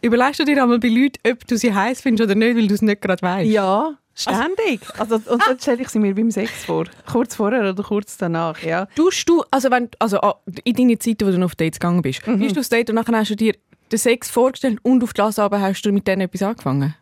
Überlegst du dir einmal bei Leuten, ob du sie heiß findest oder nicht, weil du es nicht gerade weißt? Ja, ständig. Also, und dann stelle ich sie mir beim Sex vor. Kurz vorher oder kurz danach, ja. Tust du, also, wenn, also ah, in deiner Zeit, wo du noch auf Dates gegangen bist, Mhm. bist du auf Date und nachher hast du dir den Sex vorgestellt und auf das aber hast du mit denen etwas angefangen?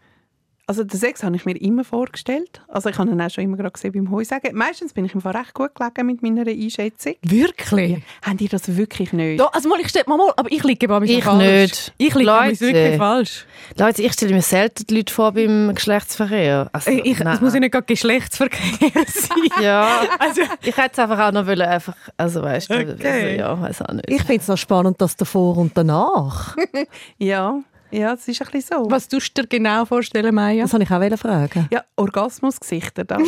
Also den Sex habe ich mir immer vorgestellt. Also ich habe ihn auch schon immer gerade gesehen beim Heusagen. Meistens bin ich im Fall recht gut gelegen mit meiner Einschätzung. Wirklich? Haben die das wirklich nicht? Da, also mal, ich stell mal, mal, aber ich liege bei mir Ich falsch. nicht. Ich liege bei mir wirklich falsch. Leute, ich stelle mir selten die Leute vor beim Geschlechtsverkehr. Also, Ich, ich, nein. es muss ja nicht gerade Geschlechtsverkehr sein. Ja, Also, ich hätte es einfach auch noch wollen, einfach, also weißt du, Okay. also, ja, weiß auch nicht. Ich finde es noch spannend, das davor und danach. Ja, ja, das ist ein bisschen so. was tust du dir genau vorstellen, Maya? Das wollte ich auch fragen. Ja, Orgasmusgesichter, da.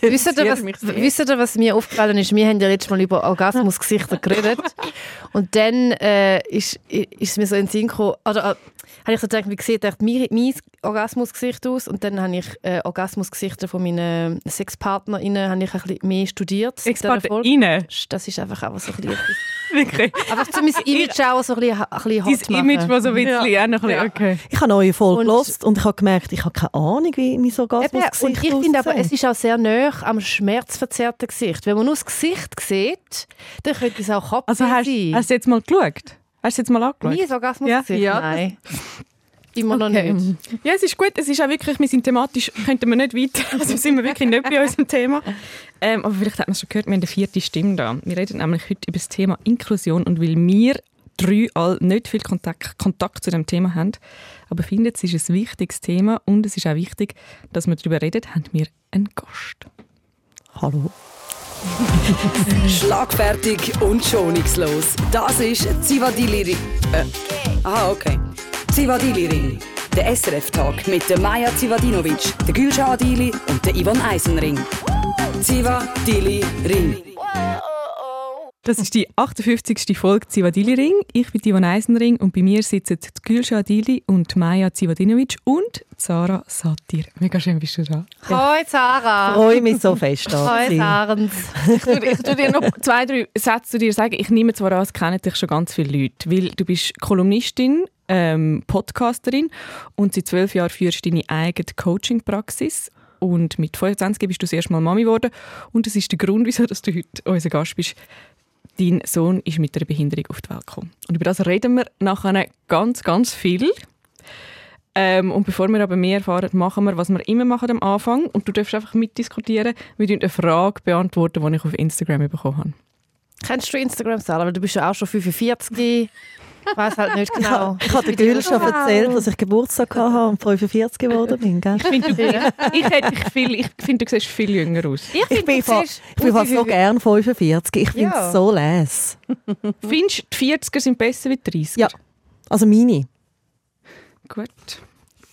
Wisst ihr, was, wisst ihr, was mir aufgefallen ist? Wir haben ja letztes Mal über Orgasmusgesichter geredet. Und dann äh, ist, ist es mir so in den Sinn gekommen, oder äh, habe ich so gedacht, wie sieht echt mein, mein Orgasmusgesicht aus? Und dann habe ich äh, Orgasmusgesichter von meinen SexpartnerInnen habe ich ein bisschen mehr studiert. rein. Das ist einfach auch so ein bisschen, Wirklich. einfach zu mein Image auch so ein bisschen, ein bisschen hot Image, machen. das so ein bisschen, ja. noch ein bisschen, okay. Ich habe neue Folge gelost und ich habe gemerkt, ich habe keine Ahnung, wie mein Eben, Orgasmusgesicht und ich finde aber, es ist auch sehr nah am schmerzverzerrten Gesicht. Wenn man nur das Gesicht sieht, dann könnte es auch Kopf Also sein. hast du jetzt mal geschaut? Hast du jetzt mal angeschaut? Nie ein Orgasmusgesicht? Ja. Nein. Immer noch Okay. nicht. Ja, es ist gut. Es ist auch wirklich, wir sind thematisch, könnten wir nicht weiter. Also sind wir wirklich nicht bei unserem Thema. Ähm, aber vielleicht hat man es schon gehört, wir haben eine vierte Stimme da. Wir reden nämlich heute über das Thema Inklusion und weil wir drei all nicht viel Kontakt, Kontakt zu dem Thema haben, aber finden, es ist ein wichtiges Thema und es ist auch wichtig, dass wir darüber reden, haben wir einen Gast. Hallo. Schlagfertig und schonungslos. Das ist Zivadili. Äh, aha, okay. Zivadili Ring. Der SRF-Tag mit der Maja Zivadinovic, der Gülşah Adili und der Ivan Eisenring. Zivadili Ring. Das ist die 58. Folge Zivadili Ring. Ich bin Ivan Eisenring und bei mir sitzen die Gülşah Adili und Maja Zivadinovic und Sarah Satir. Mega schön bist du da. Hoi Sarah. Ich freue mich so fest, Hoi. Sarens. Ich tue, ich tue dir noch zwei, drei Sätze zu dir sagen. Ich nehme zwar an, es kennen dich schon ganz viele Leute, weil du bist Kolumnistin, ähm, Podcasterin und seit zwölf Jahren führst du deine eigene Coaching-Praxis. Und mit 25 bist du das erste Mal Mami geworden. Und das ist der Grund, wieso dass du heute unser Gast bist. Dein Sohn ist mit einer Behinderung auf die Welt gekommen. Und über das reden wir nachher ganz, ganz viel. Ähm, und bevor wir aber mehr erfahren, machen wir, was wir immer machen am Anfang. Und du darfst einfach mitdiskutieren. Wir beantworten eine Frage, beantworten, die ich auf Instagram bekommen habe. Kennst du Instagram, Sarah? Weil du bist ja auch schon 45. Ich weiß halt nicht genau. Ich habe der Gül schon erzählt, dass ich Geburtstag hatte und 45 geworden bin. Gell? Ich finde, du, ich, hätte dich viel, ich finde, du siehst viel jünger aus. Ich, Ich bin, fa- ich bin fast so gern 45. Ich finde es Ja. so les. Findest du, die 40er sind besser wie die 30er? Ja. Also meine. Gut.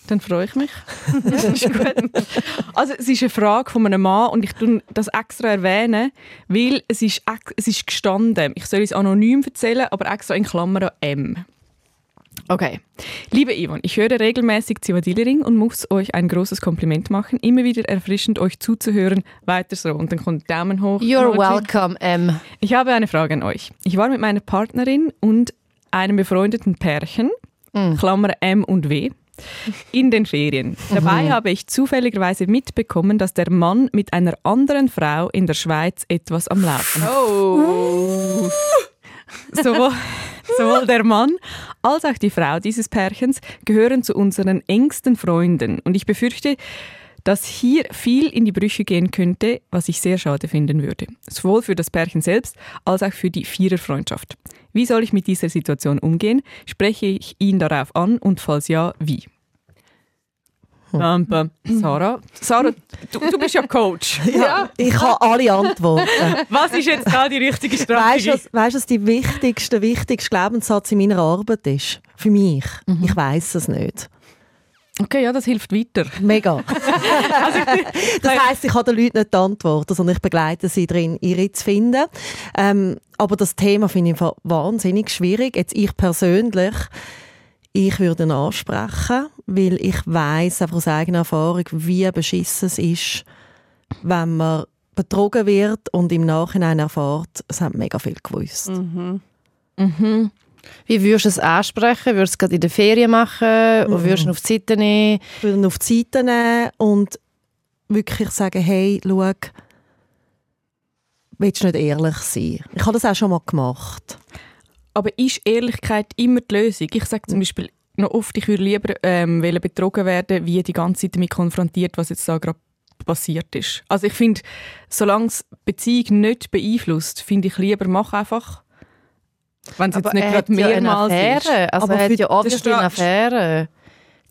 Dann freue ich mich. das ist gut. Also es ist eine Frage von einem Mann und ich tue das extra erwähnen, weil es ist, es ist gestanden. Ich soll es anonym erzählen, aber extra in Klammern M. Okay. Liebe Yvonne, ich höre regelmäßig Zivadili-Ring und muss euch ein großes Kompliment machen. Immer wieder erfrischend, euch zuzuhören. Weiter so. Und dann kommt Daumen hoch. You're welcome, M. Ich habe eine Frage an euch. Ich war mit meiner Partnerin und einem befreundeten Pärchen, Klammer M und W, in den Ferien. Dabei habe ich zufälligerweise mitbekommen, dass der Mann mit einer anderen Frau in der Schweiz etwas am Laufen hat. Oh. Sowohl, sowohl der Mann als auch die Frau dieses Pärchens gehören zu unseren engsten Freunden. Und ich befürchte, dass hier viel in die Brüche gehen könnte, was ich sehr schade finden würde. Sowohl für das Pärchen selbst als auch für die Viererfreundschaft. Wie soll ich mit dieser Situation umgehen? Spreche ich ihn darauf an und falls ja, wie? Bam, bam. Sarah, Sarah du, du bist ja Coach. Ja. Ich habe alle Antworten. Was ist jetzt da die richtige Strategie? was- weißt du, was die wichtigste, wichtigste Glaubenssatz in meiner Arbeit ist? Für mich. Mhm. Ich weiß es nicht. Okay, ja, das hilft weiter. Mega. das heisst, ich habe den Leuten nicht Antworten, sondern ich begleite sie darin, ihre zu finden. Ähm, aber das Thema finde ich wahnsinnig schwierig. Jetzt ich persönlich, ich würde ihn ansprechen, weil ich weiß einfach aus eigener Erfahrung, wie beschissen es ist, wenn man betrogen wird und im Nachhinein erfährt, es haben mega viel gewusst. Mhm. Wie würdest du es ansprechen? Würdest du es gerade in der Ferien machen? Oder würdest du ihn auf die Seite nehmen? Ich würde ihn auf die Seite nehmen und wirklich sagen, hey, schau, willst du nicht ehrlich sein? Ich habe das auch schon mal gemacht. Aber ist Ehrlichkeit immer die Lösung? Ich sage zum Beispiel noch oft, ich würde lieber ähm, wollen betrogen werden, wie die ganze Zeit damit konfrontiert, was jetzt da gerade passiert ist. Also ich finde, solange es die Beziehung nicht beeinflusst, finde ich lieber, mach einfach. Wenn es jetzt nicht er gerade hat ja mehrmals ist. Affäre. Also Aber er für- hat ja obviously eine Affäre.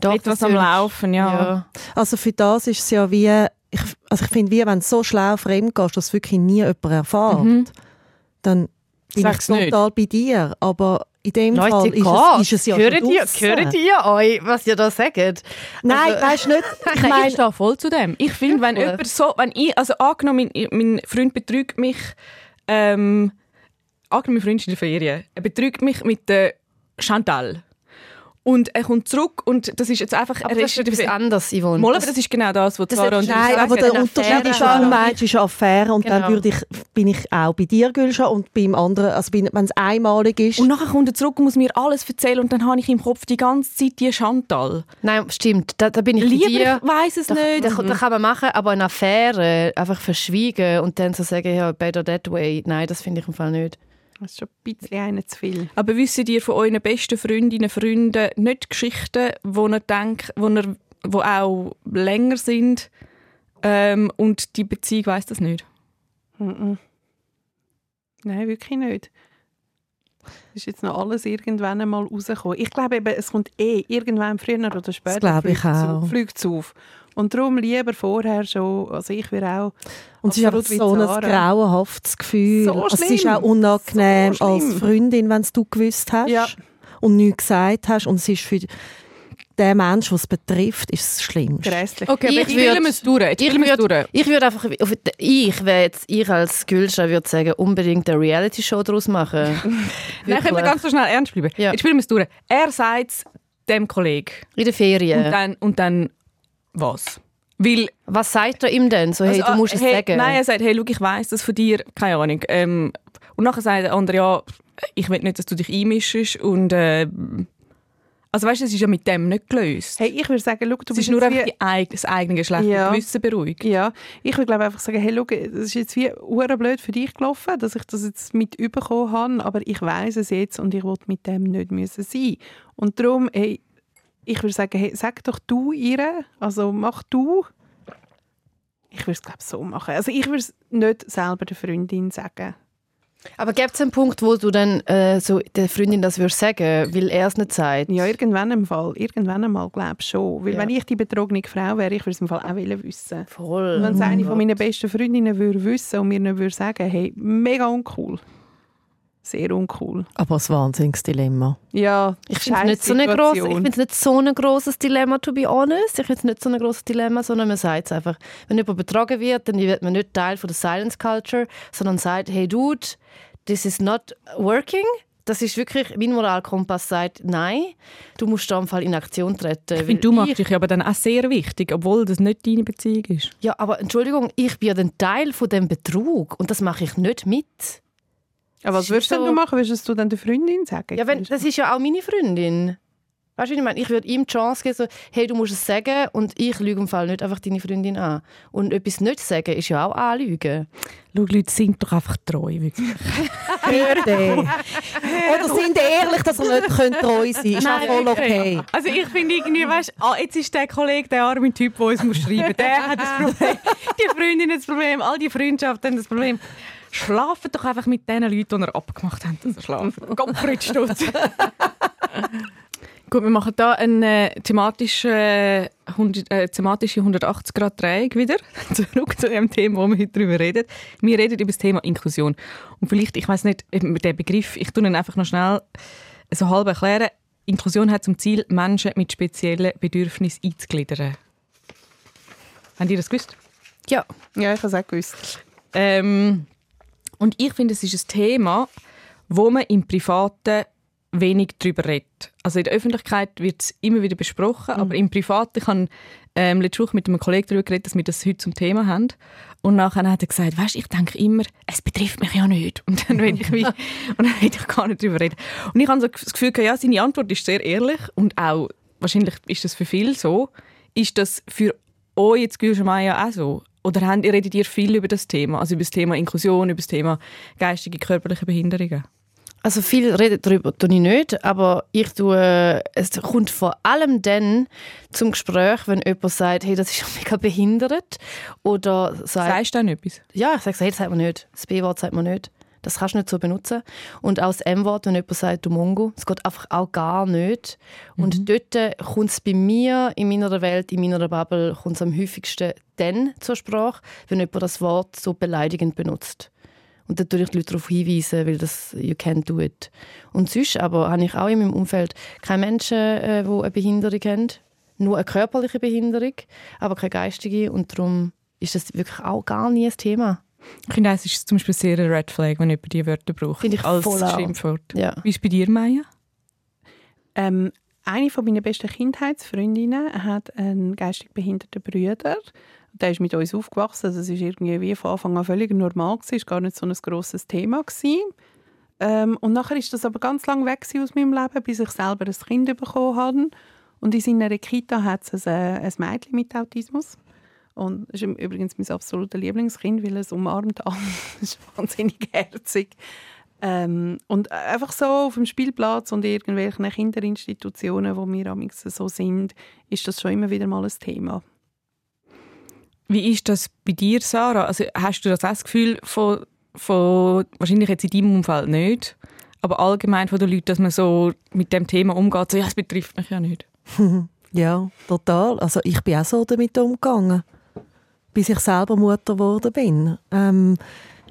Doch, Etwas am Laufen, ja. ja. Also für das ist es ja wie, ich, also ich finde, wie wenn du so schlau fremd gehst, dass wirklich nie jemand erfährt, Mhm. dann bin Sag's ich nicht. total bei dir. Aber in dem Fall Leute, ist es, ist es ja hören die, hören die euch, was ihr da sagt? Nein, Also- weißt du nicht, ich meine, ich stehe voll zu dem. Ich finde, wenn jemand so, wenn ich, also angenommen, mein, mein Freund betrügt mich, ähm, angenommen, mein Freund in der Ferien, er betrügt mich mit der Chantal. Und er kommt zurück und das ist jetzt einfach, Aber er das ist etwas anderes, Yvonne. Mal, aber das ist genau das, was Das Sarah ist- und Nein, aber der Unterschied ist, du meinst, ist eine Affäre und dann Genau. würde ich, bin ich auch bei dir, Gülscha, und beim anderen, also wenn es einmalig ist. Und nachher kommt er zurück und muss mir alles erzählen und dann habe ich im Kopf die ganze Zeit die Chantal. Nein, stimmt, da, da bin ich bei Lieber, dir. ich weiss es Da, nicht. da, da kann man machen, aber eine Affäre einfach verschwiegen und dann so sagen, ja, better that way. Nein, das finde ich im Fall nicht. Das ist schon ein bisschen einer zu viel. Aber wisst ihr von euren besten Freundinnen, Freunden nicht Geschichten, wo ihr denkt, wo, ihr, wo auch länger sind ähm, und die Beziehung weiß das nicht? Mhm. Nein, wirklich nicht. Ist jetzt noch alles irgendwann einmal rausgekommen. Ich glaube eben, es kommt eh irgendwann früher oder später glaube ich auch. auf- fliegt's auf. Und darum lieber vorher schon, also ich wäre auch Und es ist einfach absolut so ein grauenhaftes Gefühl. So also es ist auch unangenehm So als. Freundin, wenn es du gewusst hast Ja. und nichts gesagt hast. Und es ist für den Menschen, was es betrifft, ist es das Schlimmste. grässlich. Okay, Ich aber jetzt würd- spielen wir es durch. Ich es würde ich würd einfach, ich jetzt, ich als Gülscha würde sagen, unbedingt eine Reality-Show daraus machen. Nein, können wir ganz so schnell ernst bleiben. Ja. Spielen wir es durch. Er sagt es dem Kollegen. In der Ferien. Und, dann, und dann was? Weil Was sagt er ihm denn? So, hey, Also, du musst es hey, sagen. Nein, er sagt, hey, schau, ich weiss das von dir, keine Ahnung. Ähm, und nachher sagt der andere, ja, ich will nicht, dass du dich einmischst. Und, äh, also weißt du, es ist ja mit dem nicht gelöst. Hey, ich würde sagen, schau, du es ist nur einfach wie- das eigene schlechte Ja. Gewissen beruhigt. Ja, ich würde glaube einfach sagen, hey, schau, das ist jetzt wie blöd für dich gelaufen, dass ich das jetzt mit überkommen habe, aber ich weiß es jetzt und ich wollte mit dem nicht müssen sein. Und darum, hey, ich würde sagen, hey, sag doch du ihr, also mach du. Ich würde es glaube so machen. Also ich würde es nicht selber der Freundin sagen. Aber gibt es einen Punkt, wo du dann äh, so der Freundin das würdest sagen, weil er es nicht sagt? Ja, irgendwann im Fall, irgendwann einmal glaube ich schon. Weil Ja. wenn ich die betrogene Frau wäre, ich würde es im Fall auch wissen. Voll. Und wenn es Oh eine von Gott. meinen besten Freundinnen würde wissen und mir nicht würde sagen, hey, mega uncool. Sehr uncool. Aber ein Wahnsinnsdilemma. Ja, Ich finde es nicht, so nicht so ein grosses Dilemma, to be honest. Ich finde es nicht so ein grosses Dilemma, sondern man sagt es einfach. Wenn jemand betrogen wird, dann wird man nicht Teil von der Silence Culture, sondern sagt, hey Dude, this is not working. Das ist wirklich, mein Moralkompass sagt, nein, du musst da im Fall in Aktion treten. Ich finde, du machst dich aber dann auch sehr wichtig, obwohl das nicht deine Beziehung ist. Ja, aber Entschuldigung, ich bin ja dann Teil von dem Betrug und das mache ich nicht mit. Aber was würdest denn so- du machen? Würdest du dann der Freundin sagen? Ja, wenn, das ist ja auch meine Freundin. Weißt du, was ich meine? Ich würde ihm die Chance geben, so, hey, du musst es sagen und ich lüge im Fall nicht einfach deine Freundin an. Und etwas nicht sagen ist ja auch anlügen. Schau, Leute, sind doch einfach treu. Wirklich. Bitte. Oder sind ehrlich, dass ihr nicht könnt treu sein könnt. Ist auch voll okay. Also ich finde irgendwie, weißt, ah, jetzt ist der Kollege, der arme Typ, der uns muss schreiben der hat das Problem. Die Freundin hat das Problem, all die Freundschaften haben das Problem. Schlafen doch einfach mit den Leuten, die ihr abgemacht habt, dass ihr schlafen. Gottfried Stutz. Gut, wir machen hier eine äh, thematische, äh, 100, äh, thematische 180-Grad-Drehung wieder. Zurück zu dem Thema, wo wir heute darüber reden. Wir reden über das Thema Inklusion. Und vielleicht, ich weiß nicht, eben den Begriff, ich tue ihn einfach noch schnell so halb erklären. Inklusion hat zum Ziel, Menschen mit speziellen Bedürfnissen einzugliedern. Habt ihr das gewusst? Ja. Ja, ich habe es auch gewusst. Ähm, und ich finde, es ist ein Thema, wo man im Privaten wenig darüber redet. Also in der Öffentlichkeit wird es immer wieder besprochen, Mhm. aber im Privat, ich habe ähm, letzte Woche mit einem Kollegen darüber geredet, dass wir das heute zum Thema haben. Und nachher hat er gesagt, weißt, ich denke immer, es betrifft mich ja nicht. Und dann will ich wie, und dann will ich gar nicht darüber reden. Und ich habe so das Gefühl, gehabt, ja, seine Antwort ist sehr ehrlich und auch, wahrscheinlich ist das für viele so. Ist das für euch jetzt Gülschamaya auch so? Oder ihr, redet ihr viel über das Thema? Also über das Thema Inklusion, über das Thema geistige, körperliche Behinderungen? Also viel reden darüber tue ich nicht, aber ich tue, es kommt vor allem dann zum Gespräch, wenn jemand sagt, hey, das ist ja mega behindert oder sagt, Sagst du dann etwas? ja, ich sage, hey, das sagt man nicht, das B-Wort sagt man nicht, das kannst du nicht so benutzen und auch das M-Wort, wenn jemand sagt, du Mongo, das geht einfach auch gar nicht und dort kommt es bei mir, in meiner Welt, in meiner Bubble, kommt am häufigsten dann zur Sprache, wenn jemand das Wort so beleidigend benutzt. Und dann tue ich die Leute darauf hinweisen, weil das «you can't do it». Und sonst aber habe ich auch in meinem Umfeld keine Menschen, äh, die eine Behinderung haben. Nur eine körperliche Behinderung, aber keine geistige. Und darum ist das wirklich auch gar nie ein Thema. Ich finde, es ist zum Beispiel sehr ein Red Flag, wenn jemand diese Wörter braucht. Finde ich als voll. Schimpfwort. Ja. Wie ist es bei dir, Maya? Ähm, eine von meiner besten Kindheitsfreundinnen hat einen geistig behinderten Bruder. Der ist mit uns aufgewachsen. Das ist irgendwie wie von Anfang an völlig normal gewesen. Es war gar nicht so ein grosses Thema gewesen. Ähm, und nachher ist das aber ganz lang weg gewesen aus meinem Leben, bis ich selber ein Kind bekommen habe. Und in seiner Kita hat es ein, ein Mädchen mit Autismus. Und das ist übrigens mein absolutes Lieblingskind, weil es umarmt alles. Das ist wahnsinnig herzig. Ähm, und einfach so auf dem Spielplatz und irgendwelchen Kinderinstitutionen, wo wir amigs so sind, ist das schon immer wieder mal ein Thema. Wie ist das bei dir, Sarah? Also hast du das das Gefühl von, von wahrscheinlich jetzt in deinem Umfeld nicht, aber allgemein von den Leuten, dass man so mit dem Thema umgeht, so, ja, es betrifft mich ja nicht. Ja, total. Also ich bin auch so damit umgegangen, bis ich selber Mutter geworden bin. Ähm,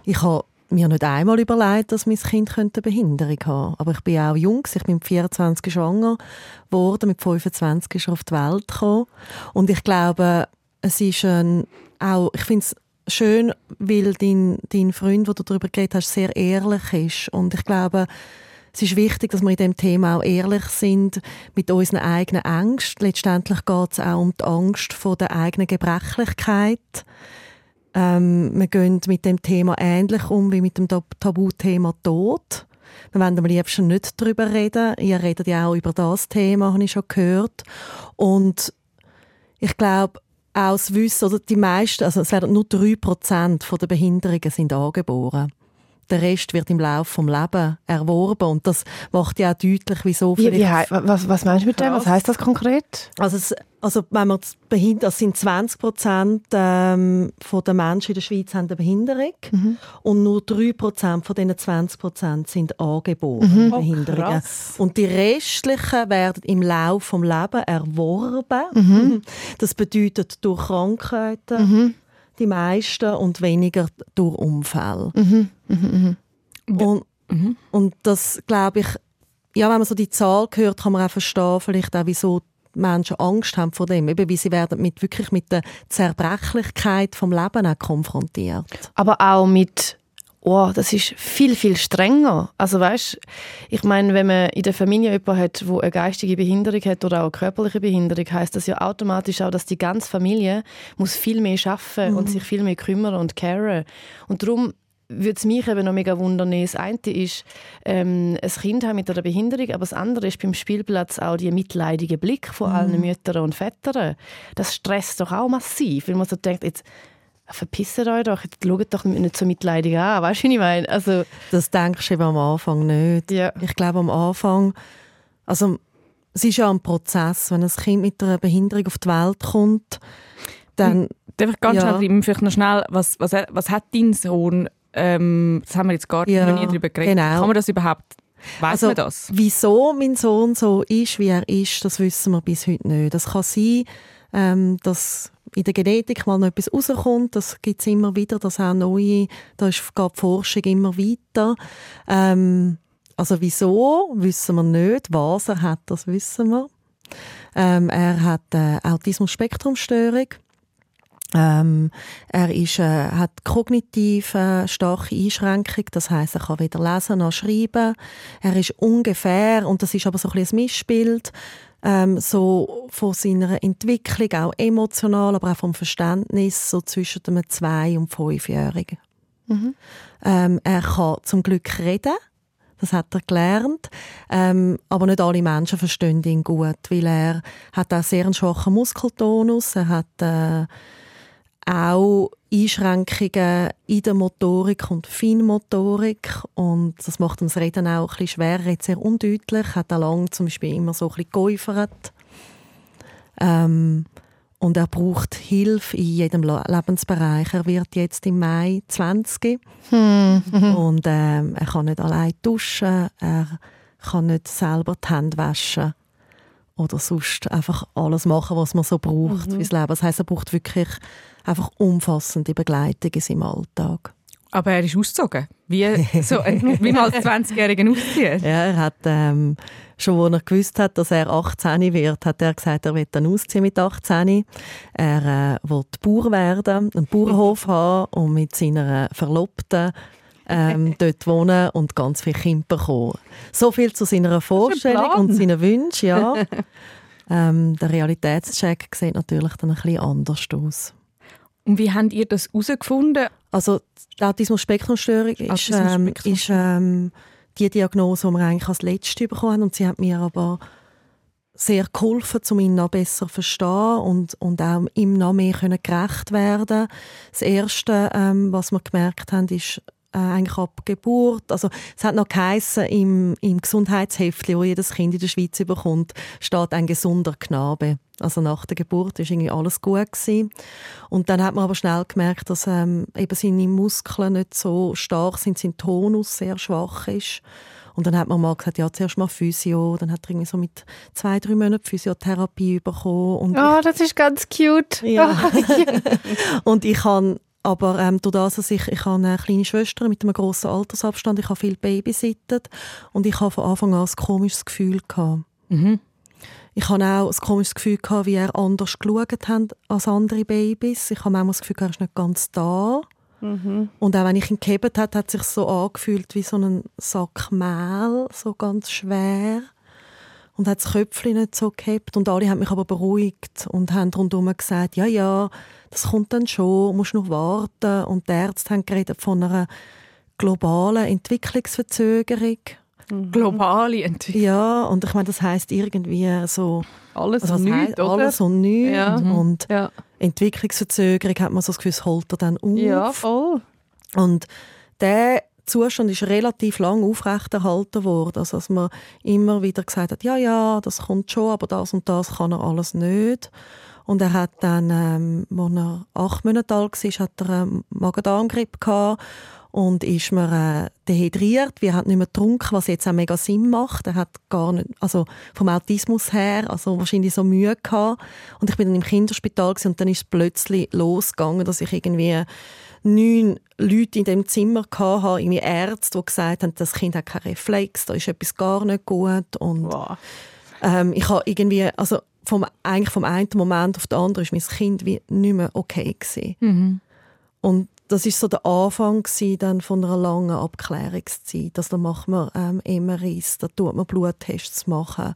ich habe mir nicht einmal überlegt, dass mein Kind könnte eine Behinderung haben Aber ich bin auch jung, ich bin mit 24 schwanger geworden, mit 25 ist er auf die Welt gekommen. Und ich glaube, es ist ein, auch, ich finde es schön, weil dein, dein Freund, der du darüber geredet hast, sehr ehrlich ist. Und ich glaube, es ist wichtig, dass wir in dem Thema auch ehrlich sind mit unseren eigenen Ängsten. Letztendlich geht es auch um die Angst vor der eigenen Gebrechlichkeit. Ähm, wir gehen mit dem Thema ähnlich um wie mit dem Tab- Tabuthema Tod. Wir wollen am liebsten nicht darüber reden. Ihr redet ja auch über das Thema, habe ich schon gehört. Und ich glaube, auch das Wissen, oder die meisten, also es werden nur 3% der Behinderungen sind angeboren. Der Rest wird im Laufe des Lebens erworben. Und das macht ja auch deutlich, wieso Wie, wie, was, was meinst du mit dem? Was heißt das konkret? Also, es, also wenn man das behindert, das sind 20 Prozent ähm, von der Menschen in der Schweiz haben eine Behinderung und nur 3 Prozent von diesen 20 Prozent sind angeborene Oh, Behinderungen. krass. und die restlichen werden im Laufe des Lebens erworben. Das bedeutet durch Krankheiten, die meisten und weniger durch Unfälle. Und, und das glaube ich, ja, wenn man so die Zahl hört, kann man auch verstehen, vielleicht auch, wieso die Menschen Angst haben vor dem, eben wie sie werden mit, wirklich mit der Zerbrechlichkeit vom Leben auch konfrontiert. Aber auch mit, oh, das ist viel, viel strenger. Also weißt, ich meine, wenn man in der Familie jemanden hat, der eine geistige Behinderung hat oder auch eine körperliche Behinderung, heißt das ja automatisch auch, dass die ganze Familie muss viel mehr schaffen und sich viel mehr kümmern und caren. Und darum würde es mich eben noch mega wundern. Das eine ist, ähm, ein Kind haben mit einer Behinderung, aber das andere ist beim Spielplatz auch die mitleidige Blick von allen Müttern und Vätern. Das stresst doch auch massiv, weil man so denkt, jetzt verpisst euch doch, jetzt schaut doch nicht so mitleidig an. Weißt du, was ich meine? Also, Das denkst du eben am Anfang nicht. ja. Ich glaube am Anfang, also es ist ja ein Prozess, wenn ein Kind mit einer Behinderung auf die Welt kommt, dann Darf ich ganz Ja. schnell vielleicht noch schnell, was, was, was hat dein Sohn, ähm, das haben wir jetzt gar Ja, noch nie darüber geredet, genau. kann man das überhaupt, weiß Also, man das? Wieso mein Sohn so ist, wie er ist, das wissen wir bis heute nicht. Das kann sein, ähm, dass in der Genetik mal noch etwas rauskommt. Das gibt es immer wieder, dass auch neue, da ist, die Forschung immer weiter. Ähm, also wieso, wissen wir nicht. Was er hat, das wissen wir. Ähm, er hat äh, Autismus-Spektrum-Störung. Ähm, er ist, äh, hat kognitiv äh, starke Einschränkung, das heißt, er kann weder lesen noch schreiben. Er ist ungefähr, und das ist aber so ein bisschen ein Missbild, ähm, so von seiner Entwicklung, auch emotional, aber auch vom Verständnis, so zwischen einem zwei- und fünfjährigen. Mhm. Ähm, er kann zum Glück reden. Das hat er gelernt. Ähm, aber nicht alle Menschen verstehen ihn gut, weil er hat auch sehr einen schwachen Muskeltonus. Er hat äh, auch Einschränkungen in der Motorik und Feinmotorik und das macht das Reden auch ein bisschen schwerer, jetzt sehr undeutlich, hat er lange zum Beispiel immer so ein bisschen geäufert. Ähm, und er braucht Hilfe in jedem Lebensbereich. Er wird jetzt im Mai 20 Hm. und ähm, er kann nicht allein duschen, er kann nicht selber die Hände waschen oder sonst einfach alles machen, was man so braucht fürs Leben. Das heisst, er braucht wirklich einfach umfassende Begleitung in seinem Alltag. Aber er ist ausgezogen. Wie, so, wie man als 20-Jähriger auszieht. Ja, er hat ähm, schon, als er gewusst hat, dass er 18 wird, hat er gesagt, er wird dann ausziehen mit 18. Er äh, will Bauer werden, einen Bauernhof haben und mit seiner Verlobten ähm, dort wohnen und ganz viele Kinder bekommen. So viel zu seiner Vorstellung und seinen Wünschen, ja. ähm, der Realitätscheck sieht natürlich dann ein bisschen anders aus. Und wie habt ihr das herausgefunden? Also die Autismus-Spektrum-Störung ist, ähm, ist ähm, die Diagnose, die wir eigentlich als letzte bekommen haben. Und sie hat mir aber sehr geholfen, um ihn noch besser zu verstehen und, und auch ihm noch mehr können gerecht werden Das Erste, ähm, was wir gemerkt haben, ist äh, eigentlich ab Geburt, also es hat noch geheissen, im, im Gesundheitsheft, wo jedes Kind in der Schweiz bekommt, steht ein gesunder Knabe. Also nach der Geburt ist irgendwie alles gut gewesen. Und dann hat man aber schnell gemerkt, dass ähm, eben seine Muskeln nicht so stark sind, sein Tonus sehr schwach ist. Und dann hat man mal gesagt, ja, zuerst mal Physio. Dann hat er irgendwie so mit zwei, drei Monaten Physiotherapie bekommen. Und Oh, das ist ganz cute. ja. und ich kann aber ähm, durch das, dass ich, ich habe eine kleine Schwester mit einem grossen Altersabstand, ich habe viel babysittet und ich habe von Anfang an ein komisches Gefühl gehabt. Mhm. Ich habe auch ein komisches Gefühl gehabt, wie er anders geschaut hat als andere Babys. Ich habe manchmal das Gefühl, er ist nicht ganz da. Mhm. Und auch wenn ich ihn gehabt hat, hat es sich so angefühlt wie so ein Sack Mehl, so ganz schwer. Und hat das Köpfchen nicht so gehabt. Und alle haben mich aber beruhigt und haben rundherum gesagt, ja, ja, das kommt dann schon, musst noch warten. Und die Ärzte haben geredet von einer globalen Entwicklungsverzögerung. Globale Entwicklung. Ja, und ich meine, das heißt irgendwie so, Alles also und nichts, heisst, oder? alles und nichts. Ja. Und Ja. Entwicklungsverzögerung hat man so das Gefühl, es holt er dann auf. ja, voll. Und der Zustand ist relativ lang aufrechterhalten worden. Also, dass man immer wieder gesagt hat, ja, ja, das kommt schon, aber das und das kann er alles nicht. Und er hat dann, ähm, als er acht Monate alt war, hat er einen Magen-Darm-Grippe gehabt und ist mir äh, dehydriert. Wir hat nicht mehr getrunken, was jetzt auch mega Sinn macht. Er hat gar nicht, also vom Autismus her, also wahrscheinlich so Mühe gehabt. Und ich bin dann im Kinderspital und dann ist es plötzlich losgegangen, dass ich irgendwie neun Leute in dem Zimmer hatte, irgendwie Ärzte, die gesagt haben, das Kind hat keinen Reflex, da ist etwas gar nicht gut. Und Wow. ähm, ich habe irgendwie, also vom, eigentlich vom einen Moment auf den anderen ist mein Kind wie nicht mehr okay gewesen. Mhm. Und das ist so der Anfang gewesen, dann von einer langen Abklärungszeit. Also da macht man ähm, MRIs, da tut man Bluttests machen,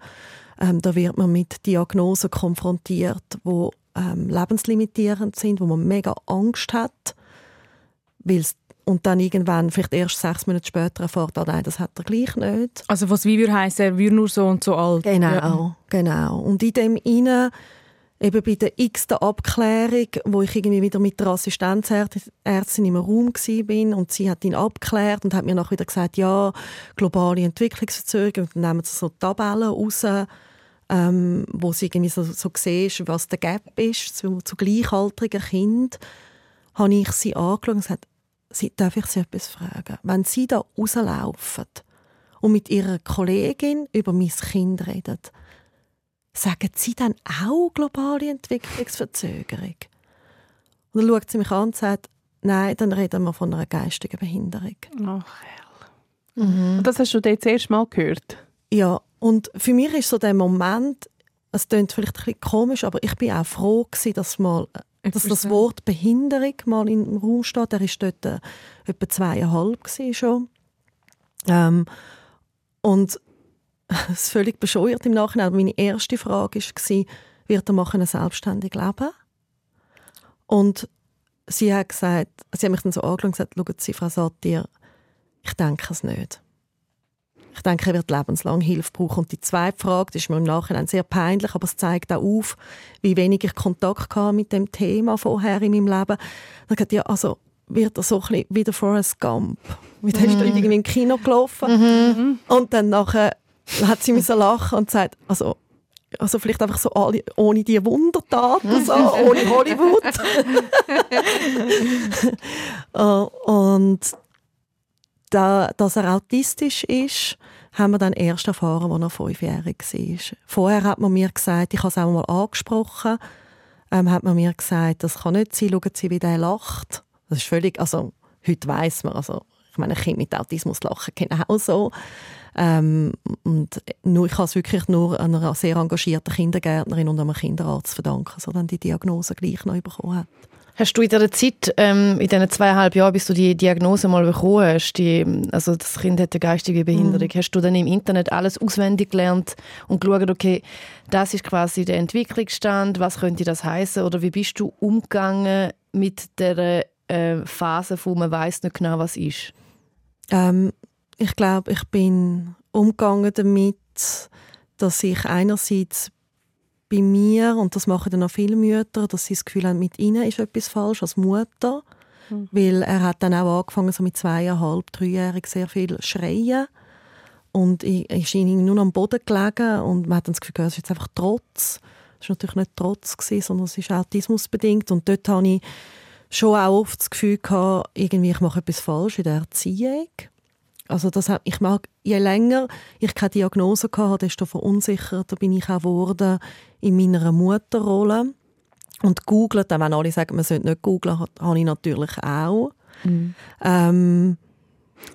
ähm, da wird man mit Diagnosen konfrontiert, wo ähm, lebenslimitierend sind, wo man mega Angst hat, weil's und dann irgendwann, vielleicht erst sechs Monate später erfährt, ah, nein, das hat er gleich nicht. Also was wie würde heißen, er würde nur so und so alt. Genau, Ja. genau. Und in dem inne eben bei der x-ten Abklärung, wo ich irgendwie wieder mit der Assistenzärztin im Raum bin und sie hat ihn abgeklärt und hat mir nachher wieder gesagt, ja, globale Entwicklungsverzögerung, und dann nehmen sie so Tabellen raus, ähm, wo sie irgendwie so, so siehst, was der Gap ist zu, zu gleichaltrigen Kindern, habe ich sie angeschaut und gesagt, sie, darf ich Sie etwas fragen? Wenn Sie da rauslaufen und mit Ihrer Kollegin über mein Kind reden, sagen Sie dann auch globale Entwicklungsverzögerung? Und dann schaut sie mich an und sagt, nein, dann reden wir von einer geistigen Behinderung. Ach, hell. Und das hast du das erste Mal gehört? Ja, und für mich ist so der Moment, es klingt vielleicht ein bisschen komisch, aber ich bin auch froh gewesen, dass mal dass das Wort Behinderung mal im Raum steht. Er war dort äh, etwa zweieinhalb schon. Ähm, und es ist völlig bescheuert im Nachhinein. Meine erste Frage war, wird er machen selbstständig leben? Und sie hat gesagt, sie hat mich dann so angeschaut und gesagt, schauen Sie, Frau Satir, ich denke es nicht. Ich denke, er wird lebenslang Hilfe brauchen. Und die zweite Frage, das ist mir im Nachhinein sehr peinlich, aber es zeigt auch auf, wie wenig ich Kontakt hatte mit dem Thema vorher in meinem Leben. Dann gesagt, ja, also wird er so ein bisschen wie der Forrest Gump. Wie der mhm. ist irgendwie im Kino gelaufen. Mhm. Und dann nachher hat sie so lachen und gesagt, also also vielleicht einfach so alle, ohne die Wundertaten, so, ohne Hollywood. uh, und da, dass er autistisch ist, haben wir dann erst erfahren, als er fünfjährig war. Vorher hat man mir gesagt, ich habe es auch mal angesprochen, ähm, hat man mir gesagt, das kann nicht sein, schauen Sie, wie der lacht. Das ist völlig, also heute weiß man, also ich meine, Kinder mit Autismus lachen genau so. Ähm, und nur, ich habe es wirklich nur einer sehr engagierten Kindergärtnerin und einem Kinderarzt verdanken, so dann die Diagnose gleich noch bekommen hat. Hast du in dieser Zeit, ähm, in diesen zweieinhalb Jahren, bis du die Diagnose mal bekommen hast, die, also das Kind hat eine geistige Behinderung, mhm. hast du dann im Internet alles auswendig gelernt und geschaut, okay, das ist quasi der Entwicklungsstand, was könnte das heißen oder wie bist du umgegangen mit der äh, Phase, wo man weiß nicht genau, was ist? Ähm, ich glaube, ich bin umgegangen damit, dass ich einerseits bei mir, und das machen dann auch viele Mütter, dass sie das Gefühl haben, mit ihnen ist etwas falsch als Mutter. Mhm. Weil er hat dann auch angefangen, so mit zweieinhalb, dreijährig sehr viel schreien. Und ich, ich ihn nur am Boden gelegen und man hat dann das Gefühl, es ist jetzt einfach Trotz. Das war natürlich nicht Trotz, gewesen, sondern es ist autismusbedingt. Und dort hatte ich schon auch oft das Gefühl, gehabt, irgendwie, ich mache etwas falsch in der Erziehung. Also das ich mag, je länger ich keine Diagnose hatte, desto verunsicherter bin ich auch geworden in meiner Mutterrolle. Und googlen, wenn alle sagen, man sollte nicht googlen, habe ich natürlich auch. Mhm. Ähm,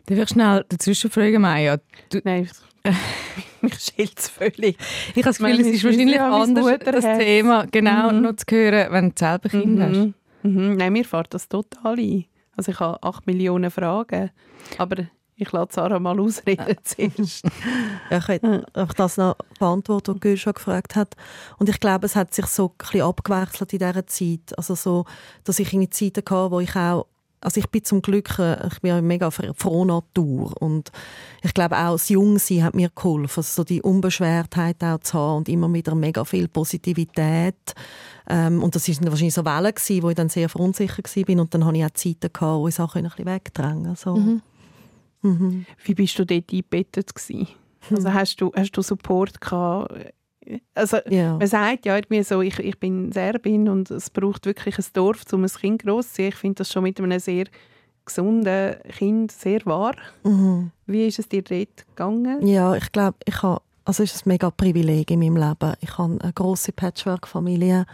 Darf ich schnell dazwischen fragen, Maya? Du, Nein, mich schält es völlig. Ich habe das Gefühl, es ist wahrscheinlich anders, das Thema genau mhm. noch zu hören, wenn du selber Kind mhm. hast. Mhm. Nein, mir fährt das total ein. Also ich habe acht Millionen Fragen, aber ich lasse Sarah mal ausreden zuerst. ja, ich hätte das noch beantwortet, was Gül schon gefragt hat. Und ich glaube, es hat sich so ein bisschen abgewechselt in dieser Zeit. Also so, dass ich in Zeiten hatte, wo ich auch also ich bin zum Glück äh, ich bin eine mega frohe Natur und ich glaube auch das Jungsein hat mir geholfen, also so die Unbeschwertheit auch zu haben und immer wieder mega viel Positivität ähm, und das waren wahrscheinlich so Wellen gewesen, wo ich dann sehr verunsichert war und dann hatte ich auch Zeiten gehabt, wo ich Sachen ein bisschen wegdrängen so. Mhm. Mhm. Wie bist du dort eingebettet gewesen? Also hast du, hast du Support gehabt? Also ja. man sagt ja irgendwie so, ich, ich bin Serbin und es braucht wirklich ein Dorf, um ein Kind groß zu ziehen. Ich finde das schon mit einem sehr gesunden Kind sehr wahr. Mhm. Wie ist es dir dort gegangen? Ja, ich glaube, ich habe, also es ist ein mega Privileg in meinem Leben. Ich habe eine große Patchwork-Familie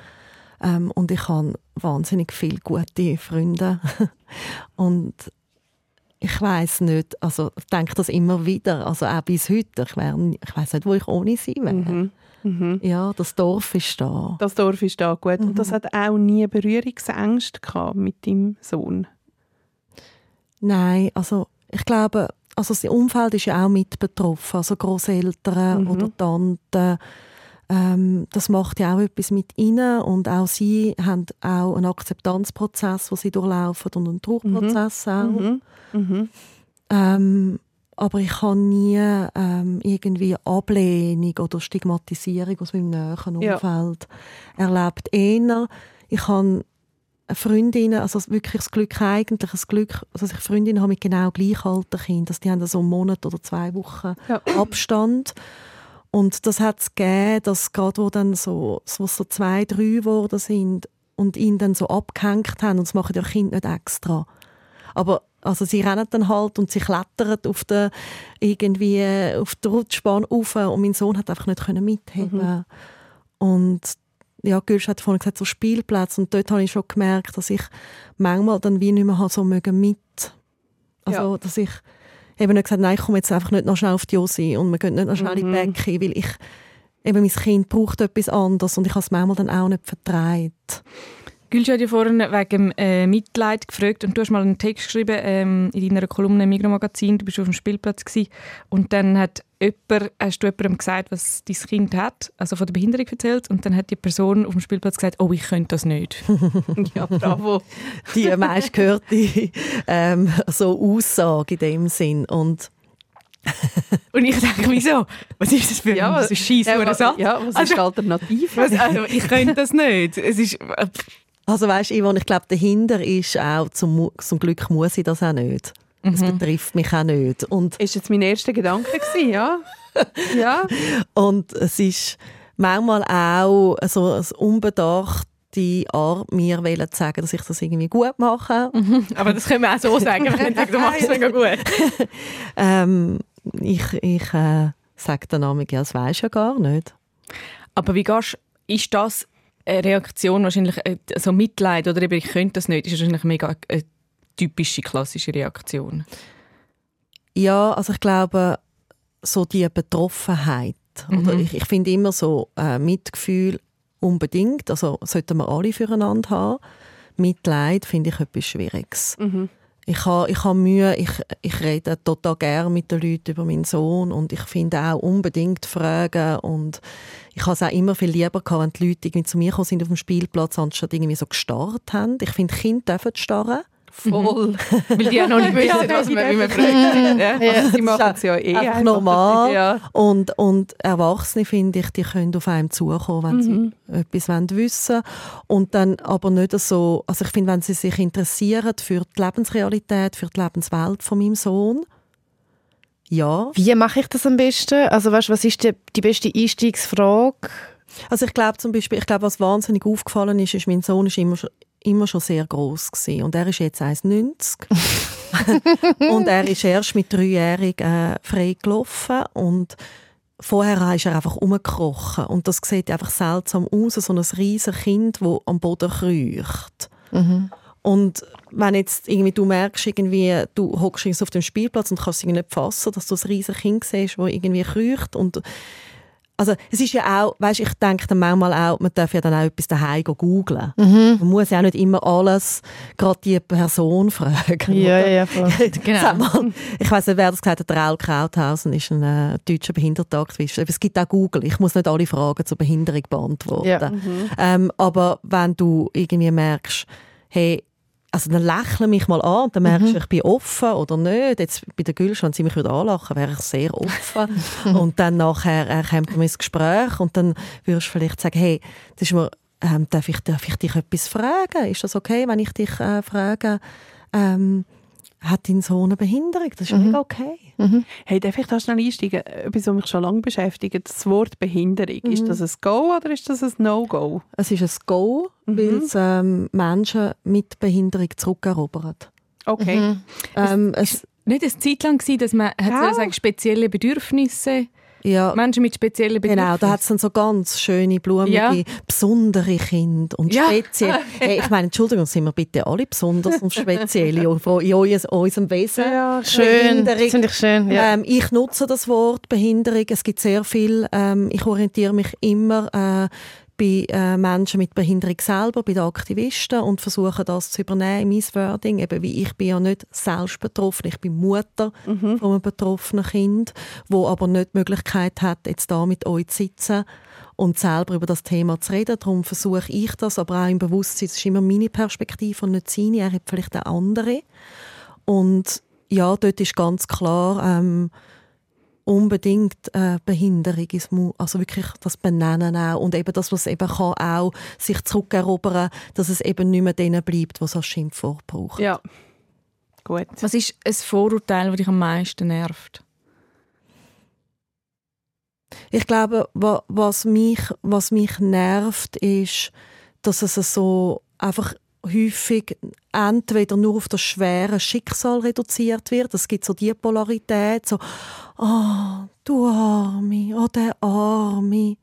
ähm, und ich habe wahnsinnig viele gute Freunde und ich weiß nicht, also ich denke das immer wieder, also auch bis heute, ich, wär, ich weiß nicht, wo ich ohne sie wäre. Mhm. Mhm. Ja, das Dorf ist da. Das Dorf ist da, gut. Mhm. Und das mhm. hat auch nie Berührungsängste gehabt mit deinem Sohn? Nein, also ich glaube, also das Umfeld ist ja auch mit betroffen, also Großeltern mhm. oder Tanten, ähm, das macht ja auch etwas mit ihnen und auch sie haben auch einen Akzeptanzprozess, wo sie durchlaufen und einen Druckprozess mhm. auch. Mhm. Mhm. Ähm, aber ich habe nie ähm, irgendwie Ablehnung oder Stigmatisierung aus meinem näheren Umfeld ja. erlebt. Eher, ich habe Freundinnen, also wirklich das Glück eigentlich, das Glück, also dass ich Freundinnen habe mit genau gleich alten Kindern, dass die haben so einen Monat oder zwei Wochen ja. Abstand und das hat es gegeben, dass gerade wo dann so, so, so zwei, drei geworden sind und ihn dann so abgehängt haben, und das machen ja Kinder nicht extra. Aber also sie rennen dann halt und sie klettern auf der, irgendwie auf der Rutschbahn rauf und mein Sohn hat einfach nicht mitheben mhm. Und ja, Gülsch hat vorhin gesagt, so Spielplatz und dort habe ich schon gemerkt, dass ich manchmal dann wie nicht mehr so mögen mit. Also, ja. dass ich eben nicht gesagt, nein, ich komme jetzt einfach nicht noch schnell auf die Josi und wir gehen nicht noch schnell mhm. in die Becke, weil ich, eben mein Kind braucht etwas anderes und ich habe es manchmal dann auch nicht vertreibt. Gülscha hat ja vorhin wegen äh, Mitleid gefragt und du hast mal einen Text geschrieben ähm, in deiner Kolumne im Mikromagazin, du bist auf dem Spielplatz gewesen, und dann hat jemand, hast du jemandem gesagt, was dein Kind hat, also von der Behinderung erzählt und dann hat die Person auf dem Spielplatz gesagt, oh, ich könnte das nicht. ja, bravo. Die meist gehörte ähm, so Aussage in dem Sinn und und ich denke, wieso? Was ist das für Ja, ein was- Scheiß Ja, ja, was, ja, was ist Also- die Alternative? Was, also, ich könnte das nicht. Es ist, äh, Also weißt du, Yvonne, ich glaube, dahinter ist auch, zum, zum Glück muss ich das auch nicht. Das betrifft mich auch nicht. Und, ist jetzt mein erster Gedanke gewesen, ja? ja. und es ist manchmal auch so ein unbedachte Art, mir wollen zu sagen, dass ich das irgendwie gut mache. aber das können wir auch so sagen. Wir können sagen, du machst es mega gut. Ähm, ich ich äh, sage dann manchmal, ja, das weisst du ja gar nicht. Aber wie gehst ist das Reaktion, wahrscheinlich äh, so Mitleid oder eben, ich könnte das nicht, ist wahrscheinlich mega eine typische, klassische Reaktion. Ja, also ich glaube, so die Betroffenheit. Oder Mhm. ich, ich finde immer so äh, Mitgefühl unbedingt. Also sollten wir alle füreinander haben. Mitleid finde ich etwas Schwieriges. Mhm. Ich habe ich ha Mühe, ich, ich rede total gerne mit den Leuten über meinen Sohn und ich finde auch unbedingt Fragen und ich habe es auch immer viel lieber gehabt, wenn die Leute irgendwie zu mir gekommen sind auf dem Spielplatz, anstatt irgendwie so gestarrt haben. Ich finde, Kinder dürfen starren. Voll. Weil die ja noch nicht wissen, was man, wie man fragt. Ja. Also, sie Das machen ist es ja eh einfach normal. Ja. Und, und Erwachsene, finde ich, die können auf einem zukommen, wenn Mhm. sie etwas wollen wissen Und dann aber nicht so, also ich finde, wenn sie sich interessieren für die Lebensrealität, für die Lebenswelt von meinem Sohn, ja. Wie mache ich das am besten? Also weißt, was ist die, die beste Einstiegsfrage? Also ich glaube zum Beispiel, ich glaube, was wahnsinnig aufgefallen ist, ist, mein Sohn ist immer schon, immer schon sehr groß gewesen. und er ist jetzt 1,90 und er ist erst mit dreijährig äh, frei gelaufen und vorher ist er einfach rumgekrochen und das sieht einfach seltsam aus, so ein riesiges Kind, das am Boden kriecht. Und wenn jetzt irgendwie du merkst, irgendwie, du hockst auf dem Spielplatz und kannst es nicht fassen, dass du ein riesiges Kind siehst, das irgendwie kriecht und also es ist ja auch, weißt, ich denke dann manchmal auch, man darf ja dann auch etwas daheim googeln. Man muss ja auch nicht immer alles gerade die Person fragen. Ja, oder? ja, ja, voll. Genau. Mal, ich weiß nicht, wer das gesagt hat, der Raul Krauthausen ist ein äh, deutscher Behindertenaktivist. Es gibt auch Google. Ich muss nicht alle Fragen zur Behinderung beantworten. Ja. Ähm, aber wenn du irgendwie merkst, hey, also dann lächle mich mal an und dann merkst du, ich bin offen oder nicht. Jetzt bei der Gülsch, wenn sie mich wieder anlachen, wäre ich sehr offen. und dann nachher äh, kommt man ins Gespräch und dann würdest du vielleicht sagen, hey, das ist mir, ähm, darf, ich, darf ich dich etwas fragen? Ist das okay, wenn ich dich äh, frage, ähm, hat dein Sohn eine Behinderung? Das ist mega okay. Hey, darf ich da schnell einsteigen? Etwas, was mich schon lange beschäftigt, das Wort Behinderung. Ist das ein Go oder ist das ein No-Go? Es ist ein Go, weil es ähm, Menschen mit Behinderung zurückerobert. Okay. Ähm, es, Nicht eine Zeit lang gewesen, dass man hat Ja. spezielle Bedürfnisse, ja, Menschen mit speziellen Bedürfnissen. Genau, da hat es dann so ganz schöne, blumige, Ja. besondere Kinder und Ja. speziell. Hey, ich meine, Entschuldigung, sind wir bitte alle besonders und speziell in, in uns- unserem Wesen. Ja, Schön, Behinderung. das finde ich schön. Ja. Ähm, ich nutze das Wort Behinderung. Es gibt sehr viel. Ähm, ich orientiere mich immer äh, bei äh, Menschen mit Behinderung selber, bei den Aktivisten und versuche das zu übernehmen in mein Wording. Eben wie ich bin ja nicht selbst betroffen. Ich bin Mutter von einem betroffenen Kind, wo aber nicht die Möglichkeit hat, jetzt da mit euch zu sitzen und selber über das Thema zu reden. Darum versuche ich das, aber auch im Bewusstsein, es ist immer meine Perspektive und nicht seine. Er hat vielleicht eine andere. Und ja, dort ist ganz klar, ähm, unbedingt äh, Behinderung also wirklich das Benennen auch und eben das, was eben kann auch sich zurückerobern, dass es eben nicht mehr denen bleibt, was als Schimpfwort braucht. Ja. Gut. Was ist ein Vorurteil, das dich am meisten nervt? Ich glaube, wa- was mich, was mich nervt, ist, dass es so einfach häufig entweder nur auf das schwere Schicksal reduziert wird. Es gibt so die Polarität, so «Ah, du Arme, oh, der Arme».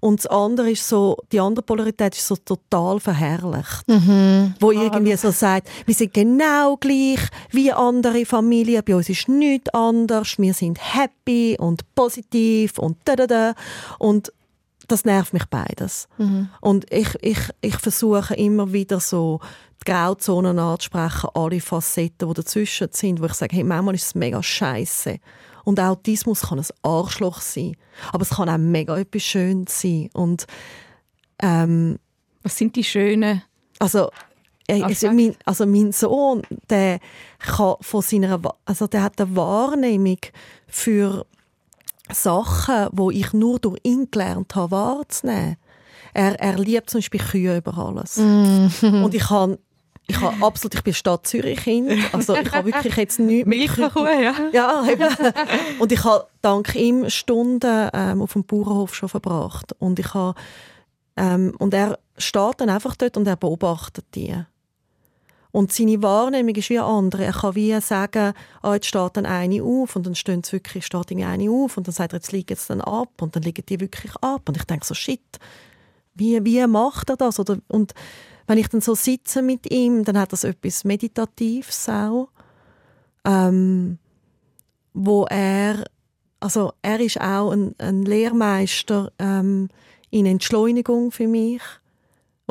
Und das andere ist so, die andere Polarität ist so total verherrlicht. Wo irgendwie so sagt, wir sind genau gleich wie andere Familien, bei uns ist nichts anders, wir sind happy und positiv und da da da. Und das nervt mich beides. Und ich, ich, ich versuche immer wieder so die Grauzonen anzusprechen, alle Facetten, die dazwischen sind, wo ich sage, hey, manchmal ist es mega scheiße. Und Autismus kann ein Arschloch sein, aber es kann auch mega etwas Schönes sein. Und ähm, Was sind die schönen... also, äh, also, mein, also mein Sohn, der kann von seiner, also der hat eine Wahrnehmung für Sachen, wo ich nur durch ihn gelernt habe, wahrzunehmen. Er, er liebt zum Beispiel Kühe über alles. Und ich habe ich habe absolut, ich bin Stadt Zürich Kind, also ich habe wirklich jetzt nichts mit Milchkuh, ja. ja, eben. Und ich habe dank ihm Stunden ähm, auf dem Bauernhof schon verbracht. Und ich habe, ähm, und er steht dann einfach dort und er beobachtet die. Und seine Wahrnehmung ist wie eine andere. Er kann wie sagen, ah, jetzt steht dann eine auf und dann stehen sie wirklich, steht eine auf und dann sagt er, jetzt liegen sie dann ab und dann liegen die wirklich ab. Und ich denke so, shit, wie, wie macht er das? Oder, und wenn ich dann so sitze mit ihm, dann hat das etwas Meditatives auch. Ähm, wo er, also er ist auch ein, ein Lehrmeister ähm, in Entschleunigung für mich,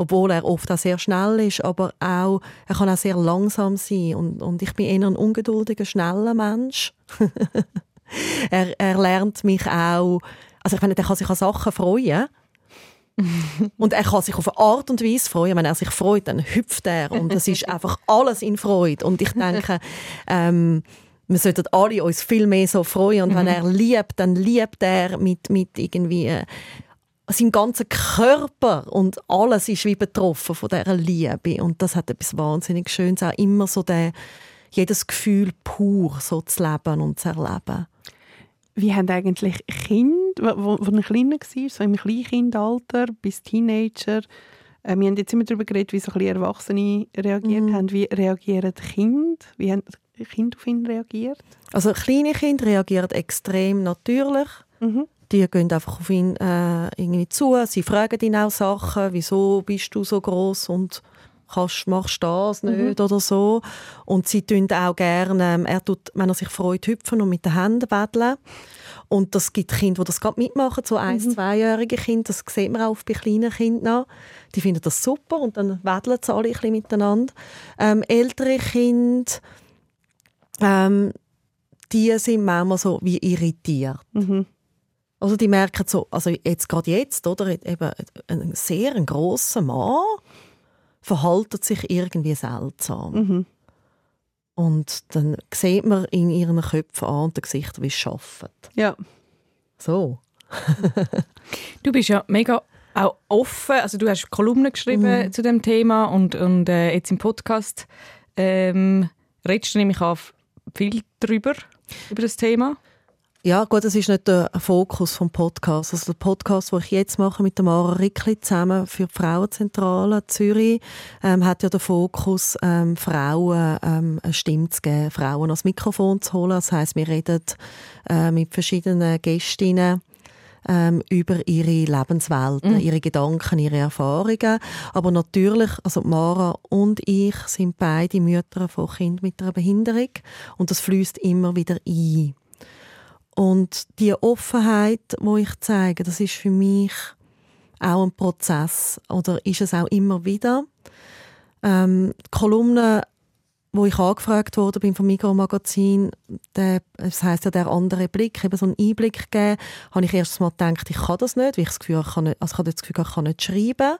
obwohl er oft auch sehr schnell ist, aber auch, er kann auch sehr langsam sein und, und ich bin eher ein ungeduldiger, schneller Mensch. er, er lernt mich auch, also ich meine, der kann sich an Sachen freuen, und er kann sich auf eine Art und Weise freuen. Wenn er sich freut, dann hüpft er. Und es ist einfach alles in Freude. Und ich denke, ähm, wir sollten alle uns viel mehr so freuen. Und wenn er liebt, dann liebt er mit, mit irgendwie seinem ganzen Körper. Und alles ist wie betroffen von dieser Liebe. Und das hat etwas wahnsinnig Schönes. Auch immer so der, jedes Gefühl pur so zu leben und zu erleben. Wie haben eigentlich Kinder, wo, wo ein kleiner war, so im Kleinkindalter bis Teenager, äh, wir haben jetzt immer darüber geredet, wie so ein Erwachsene reagiert Mhm. haben. Wie reagieren die Kinder? Wie haben Kinder auf ihn reagiert? Also kleine Kinder reagieren extrem natürlich. Mhm. Die gehen einfach auf ihn äh, irgendwie zu. Sie fragen ihn auch Sachen. Wieso bist du so groß und kannst, machst das nicht oder so. Und sie tun auch gerne, ähm, er tut, wenn er sich freut, hüpfen und mit den Händen wedeln. Und das gibt Kinder, die das gerade mitmachen, so eins-, zweijährige Kinder. Das sieht man auch bei kleinen Kindern. Die finden das super und dann wedeln sie alle ein bisschen miteinander. Ähm, ältere Kinder, ähm, die sind manchmal so wie irritiert. Mhm. Also die merken so, also jetzt gerade jetzt, oder eben ein sehr ein grosser Mann verhaltet sich irgendwie seltsam. Mhm. Und dann sieht man in ihren Köpfen an und den Gesichtern, wie sie arbeiten. Ja. So. Du bist ja mega auch offen, also du hast Kolumnen geschrieben Mhm. zu dem Thema und, und äh, jetzt im Podcast ähm, redest du nämlich auch viel drüber, über das Thema. Ja, gut, das ist nicht der Fokus vom Podcast. Also der Podcast, den ich jetzt mache mit der Mara Rickli zusammen für die Frauenzentrale Zürich, ähm, hat ja den Fokus, ähm, Frauen ähm, eine Stimme zu geben, Frauen ans Mikrofon zu holen. Das heisst, wir reden äh, mit verschiedenen Gästinnen ähm, über ihre Lebenswelten, ihre Gedanken, ihre Erfahrungen. Aber natürlich, also Mara und ich sind beide Mütter von Kindern mit einer Behinderung und das fließt immer wieder ein. Und die Offenheit, wo ich zeige, das ist für mich auch ein Prozess oder ist es auch immer wieder. Ähm, die Kolumne, wo ich angefragt wurde beim vom Migros Magazin, der, das heißt ja der andere Blick, eben so einen Einblick geben, habe ich erst mal gedacht, ich kann das nicht, weil ich das Gefühl, ich kann nicht, also ich habe das Gefühl, ich kann nicht schreiben.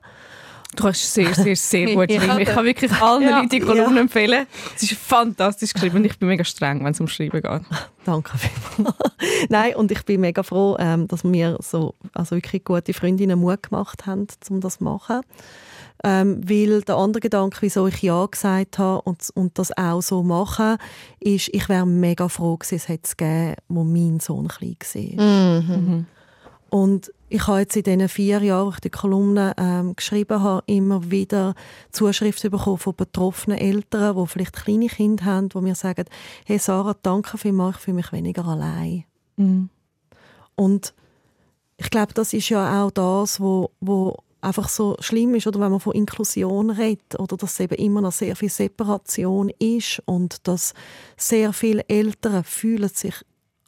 Du kannst sehr, sehr, sehr gut Ja. schreiben. Ich kann wirklich allen Ja, Leuten die Kolumnen empfehlen. Es ist fantastisch geschrieben und ich bin mega streng, wenn es um Schreiben geht. Danke vielmals. Nein, und ich bin mega froh, ähm, dass mir so also wirklich gute Freundinnen Mut gemacht haben, um das zu machen. Ähm, weil der andere Gedanke, wieso ich Ja gesagt habe und, und das auch so mache, ist, ich wäre mega froh gewesen, es hätte es gegeben, wo mein Sohn klein war. Mhm. Und ich habe jetzt in diesen vier Jahren, wo ich die Kolumne ähm, geschrieben habe, immer wieder Zuschriften bekommen von betroffenen Eltern, die vielleicht kleine Kinder haben, die mir sagen, hey Sarah, danke vielmals, ich fühle mich weniger allein. Und ich glaube, das ist ja auch das, wo, wo einfach so schlimm ist, oder wenn man von Inklusion redet, oder dass es eben immer noch sehr viel Separation ist und dass sehr viele Eltern fühlen sich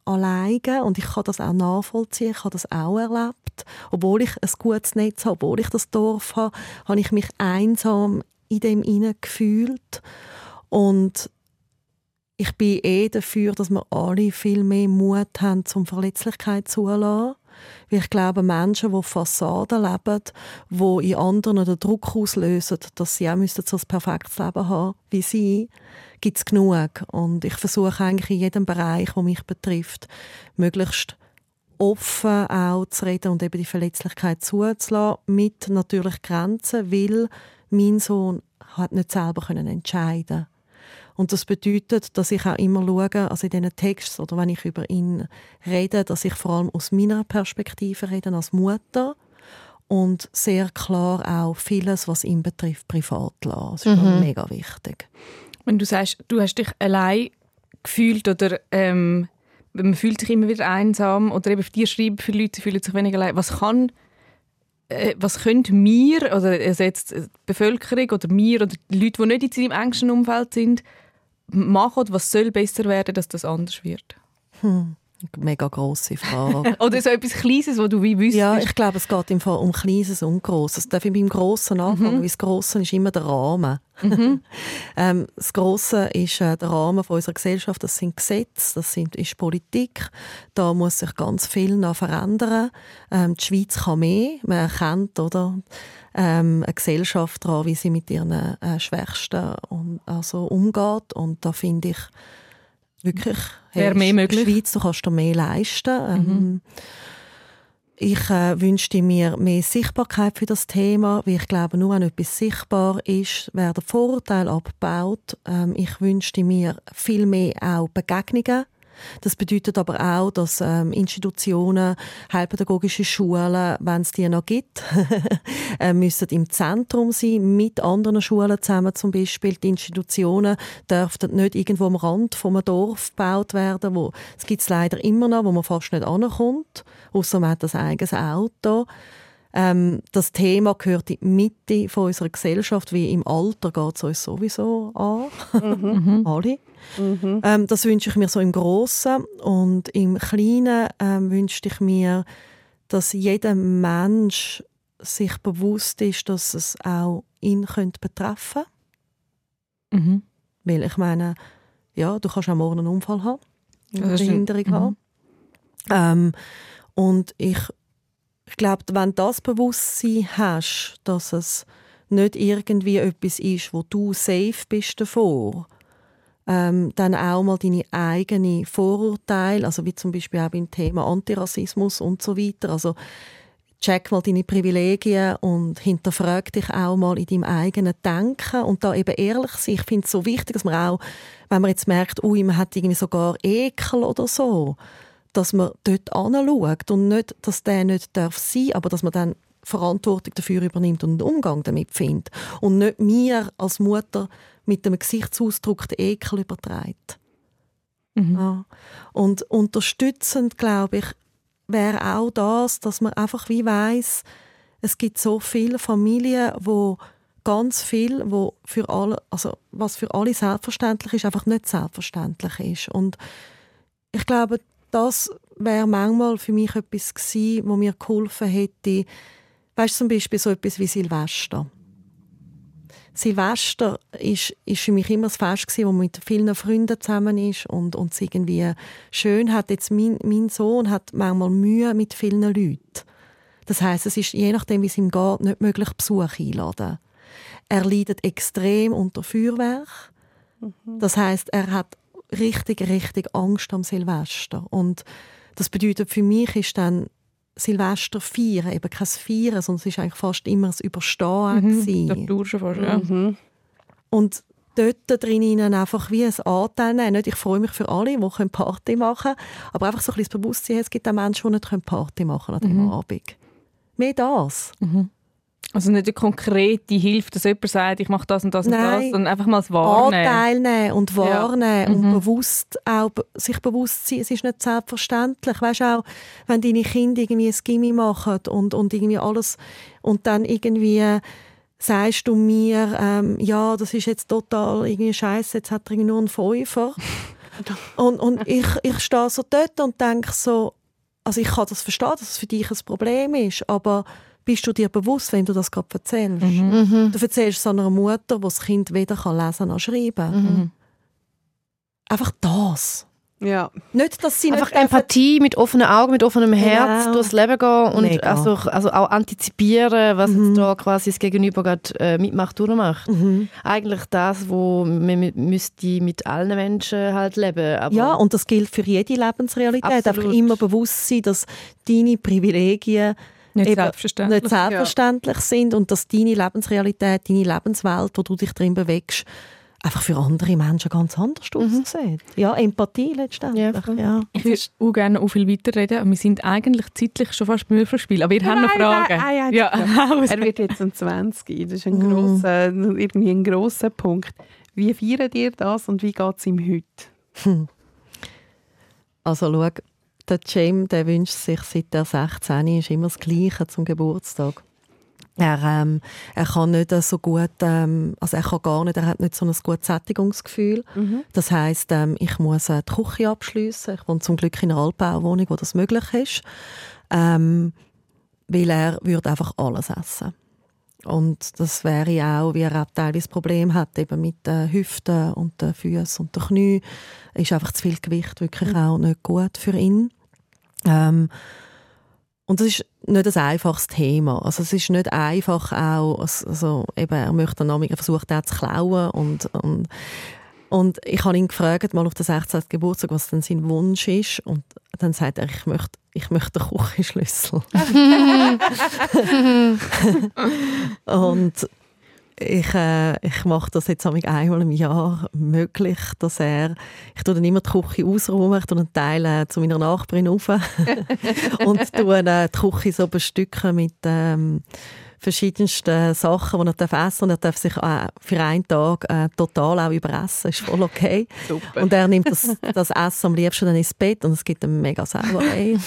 alleine und ich kann das auch nachvollziehen, ich habe das auch erlebt. Obwohl ich ein gutes Netz habe, obwohl ich das Dorf habe, habe ich mich einsam in dem hinein gefühlt. Und ich bin eh dafür, dass wir alle viel mehr Mut haben, zum Verletzlichkeit zulassen. Weil ich glaube, Menschen, die Fassaden leben, die in anderen den Druck auslösen, dass sie auch so ein perfektes Leben haben wie sie, gibt es genug. Und ich versuche eigentlich in jedem Bereich, der mich betrifft, möglichst offen auch zu reden und eben die Verletzlichkeit zuzulassen, mit natürlich Grenzen, weil mein Sohn hat nicht selber entscheiden und das bedeutet, dass ich auch immer schaue, also in diesen Texten oder wenn ich über ihn rede, dass ich vor allem aus meiner Perspektive rede als Mutter und sehr klar auch vieles, was ihn betrifft, privat lasse. Das ist mhm. mega wichtig. Wenn du sagst, du hast dich allein gefühlt oder ähm, man fühlt sich immer wieder einsam oder eben dir schreiben viele Leute fühlen sich weniger allein. Was kann äh, was können wir oder also jetzt die Bevölkerung oder wir oder die Leute, die nicht in seinem engsten Umfeld sind, machen oder was soll besser werden, dass das anders wird? Hm mega grosse Frage. Oder so etwas Kleines, wo du wie wüsstest? Ja, ich glaube, es geht im Fall um Kleines und Grosses. Darf ich beim Grossen anfangen? Mhm. Weil das Grosse ist immer der Rahmen. Mhm. ähm, das Grosse ist äh, der Rahmen von unserer Gesellschaft. Das sind Gesetze, das sind, ist Politik. Da muss sich ganz viel noch verändern. Ähm, die Schweiz kann mehr. Man erkennt, oder? Ähm, eine Gesellschaft daran, wie sie mit ihren äh, Schwächsten um, also umgeht. Und da finde ich, wirklich hey, mehr möglich. Schweiz, du kannst dir mehr leisten. Mhm. Ähm, ich äh, wünschte mir mehr Sichtbarkeit für das Thema, weil ich glaube, nur wenn etwas sichtbar ist, werden Vorurteile abgebaut. Ähm, ich wünschte mir viel mehr auch Begegnungen das bedeutet aber auch, dass ähm, Institutionen, heilpädagogische Schulen, wenn es die noch gibt, äh, müssen im Zentrum sein, mit anderen Schulen zusammen zum Beispiel. Die Institutionen dürften nicht irgendwo am Rand einem Dorf gebaut werden, wo es leider immer noch, wo man fast nicht ankommt, außer man hat ein eigenes Auto. Ähm, das Thema gehört in die Mitte von unserer Gesellschaft, wie im Alter geht es uns sowieso an. Mhm. Alle. Mhm. Ähm, das wünsche ich mir so im Großen und im Kleinen ähm, wünschte ich mir, dass jeder Mensch sich bewusst ist, dass es auch ihn könnte betreffen könnte. Mhm. Weil ich meine, ja, du kannst auch morgen einen Unfall haben, eine Behinderung mhm. haben. Ähm, und ich ich glaube, wenn du das Bewusstsein hast, dass es nicht irgendwie etwas ist, wo du safe bist davor, ähm, dann auch mal deine eigenen Vorurteile, also wie zum Beispiel auch beim Thema Antirassismus und so weiter, also check mal deine Privilegien und hinterfrag dich auch mal in deinem eigenen Denken und da eben ehrlich sein. Ich finde es so wichtig, dass man auch, wenn man jetzt merkt, ui, man hat irgendwie sogar Ekel oder so, dass man dort anschaut und nicht, dass der nicht darf sein, aber dass man dann Verantwortung dafür übernimmt und einen Umgang damit findet und nicht mir als Mutter mit dem Gesichtsausdruck den Ekel überträgt. Mhm. Ja. Und unterstützend, glaube ich, wäre auch das, dass man einfach wie weiß, es gibt so viele Familien, wo ganz viel, wo für alle, also was für alle selbstverständlich ist, einfach nicht selbstverständlich ist. Und ich glaube, das wäre manchmal für mich etwas gewesen, wo mir geholfen hätte. Weißt du, zum Beispiel so etwas wie Silvester. Silvester ist, ist für mich immer das Fest gewesen, wo man mit vielen Freunden zusammen ist und, es irgendwie schön hat. Jetzt mein, mein Sohn hat manchmal Mühe mit vielen Leuten. Das heißt, es ist je nachdem, wie es ihm geht, nicht möglich, Besuch einladen. Er leidet extrem unter Feuerwerk. Mhm. Das heißt, er hat richtig, richtig Angst am Silvester. Und das bedeutet für mich ist dann Silvester feiern, eben kein Feiern, sondern es ist eigentlich fast immer das Überstehen. Mhm, das schon fast, ja. Mhm. Und dort drinnen einfach wie ein Anteil nehmen. Nicht, ich freue mich für alle, die Party machen können, aber einfach so ein bisschen das Bewusstsein, es gibt auch Menschen, die nicht Party machen können an diesem mhm. Abend. Mehr das. Mhm. Also nicht eine konkrete Hilfe, dass jemand sagt, ich mache das und das Nein. und das, sondern einfach mal das Wahrnehmen. Anteil nehmen und wahrnehmen ja. und mhm. bewusst auch, sich bewusst sein, es ist nicht selbstverständlich. Weißt du auch, wenn deine Kinder irgendwie ein Gimmi machen und, und irgendwie alles und dann irgendwie sagst du mir, ähm, ja, das ist jetzt total irgendwie scheiße, jetzt hat er nur einen Fünfer. und, und ich, ich stehe so dort und denke so, also ich kann das verstehen, dass es für dich ein Problem ist, aber bist du dir bewusst, wenn du das gerade erzählst? Mhm. Du erzählst es einer Mutter, die das Kind weder kann lesen noch schreiben Mhm. Einfach das. Ja. Nicht, dass sie Einfach nicht Empathie, mit offenen Augen, mit offenem Herz Genau. durchs Leben gehen und Mega. also, also auch antizipieren, was Mhm. jetzt da quasi das Gegenüber gerade äh, mitmacht, durchmacht. Mhm. Eigentlich das, wo man mi- müsste mit allen Menschen halt leben. Aber Ja, und das gilt für jede Lebensrealität. Absolut. Einfach immer bewusst sein, dass deine Privilegien Nicht eben selbstverständlich. nicht selbstverständlich sind und dass deine Lebensrealität, deine Lebenswelt, wo du dich drin bewegst, einfach für andere Menschen ganz anders aussieht. Ja, Empathie letztendlich. Ja. Ja, Ich würde auch gerne auch viel weiterreden, aber wir sind eigentlich zeitlich schon fast beim Würfelspiel. Aber wir haben noch Fragen. nein, nein, ja, Er wird jetzt um 20. Das ist ein Mm. grosser, irgendwie ein grosser Punkt. Wie feiert ihr das und wie geht es ihm heute? Also schau, der James der wünscht sich seit er 16 ist immer das Gleiche zum Geburtstag. Er, ähm, er kann nicht so gut, ähm, also er kann gar nicht, er hat nicht so ein gutes Sättigungsgefühl. Das heißt, ähm, ich muss äh, die Küche abschliessen. Ich wohne zum Glück in einer Altbauwohnung, wo das möglich ist, ähm, weil er würde einfach alles essen. Und das wäre auch, wie er auch teilweise Problem hat, eben mit den Hüften und den Füßen und den Knien, ist einfach zu viel Gewicht wirklich auch nicht gut für ihn. Ähm, und das ist nicht ein einfaches Thema. Also es ist nicht einfach auch, also eben, er möchte dann er versucht auch zu klauen und, und und ich habe ihn gefragt, mal auf den 16. Geburtstag, was denn sein Wunsch ist. Und dann sagt er, ich möchte, ich möchte den Küchenschlüssel. und ich, äh, ich mache das jetzt einmal im Jahr möglich, dass er, ich tue dann immer die Küche ausräumen, ich tue einen Teil äh, zu meiner Nachbarin rauf und tue äh, die Küche so bestücken mit ähm, verschiedensten Sachen, die er darf essen und er darf sich äh, für einen Tag äh, total auch überessen, ist voll okay. Super. Und er nimmt das, das Essen am liebsten dann ins Bett und es gibt eine mega Sauerei.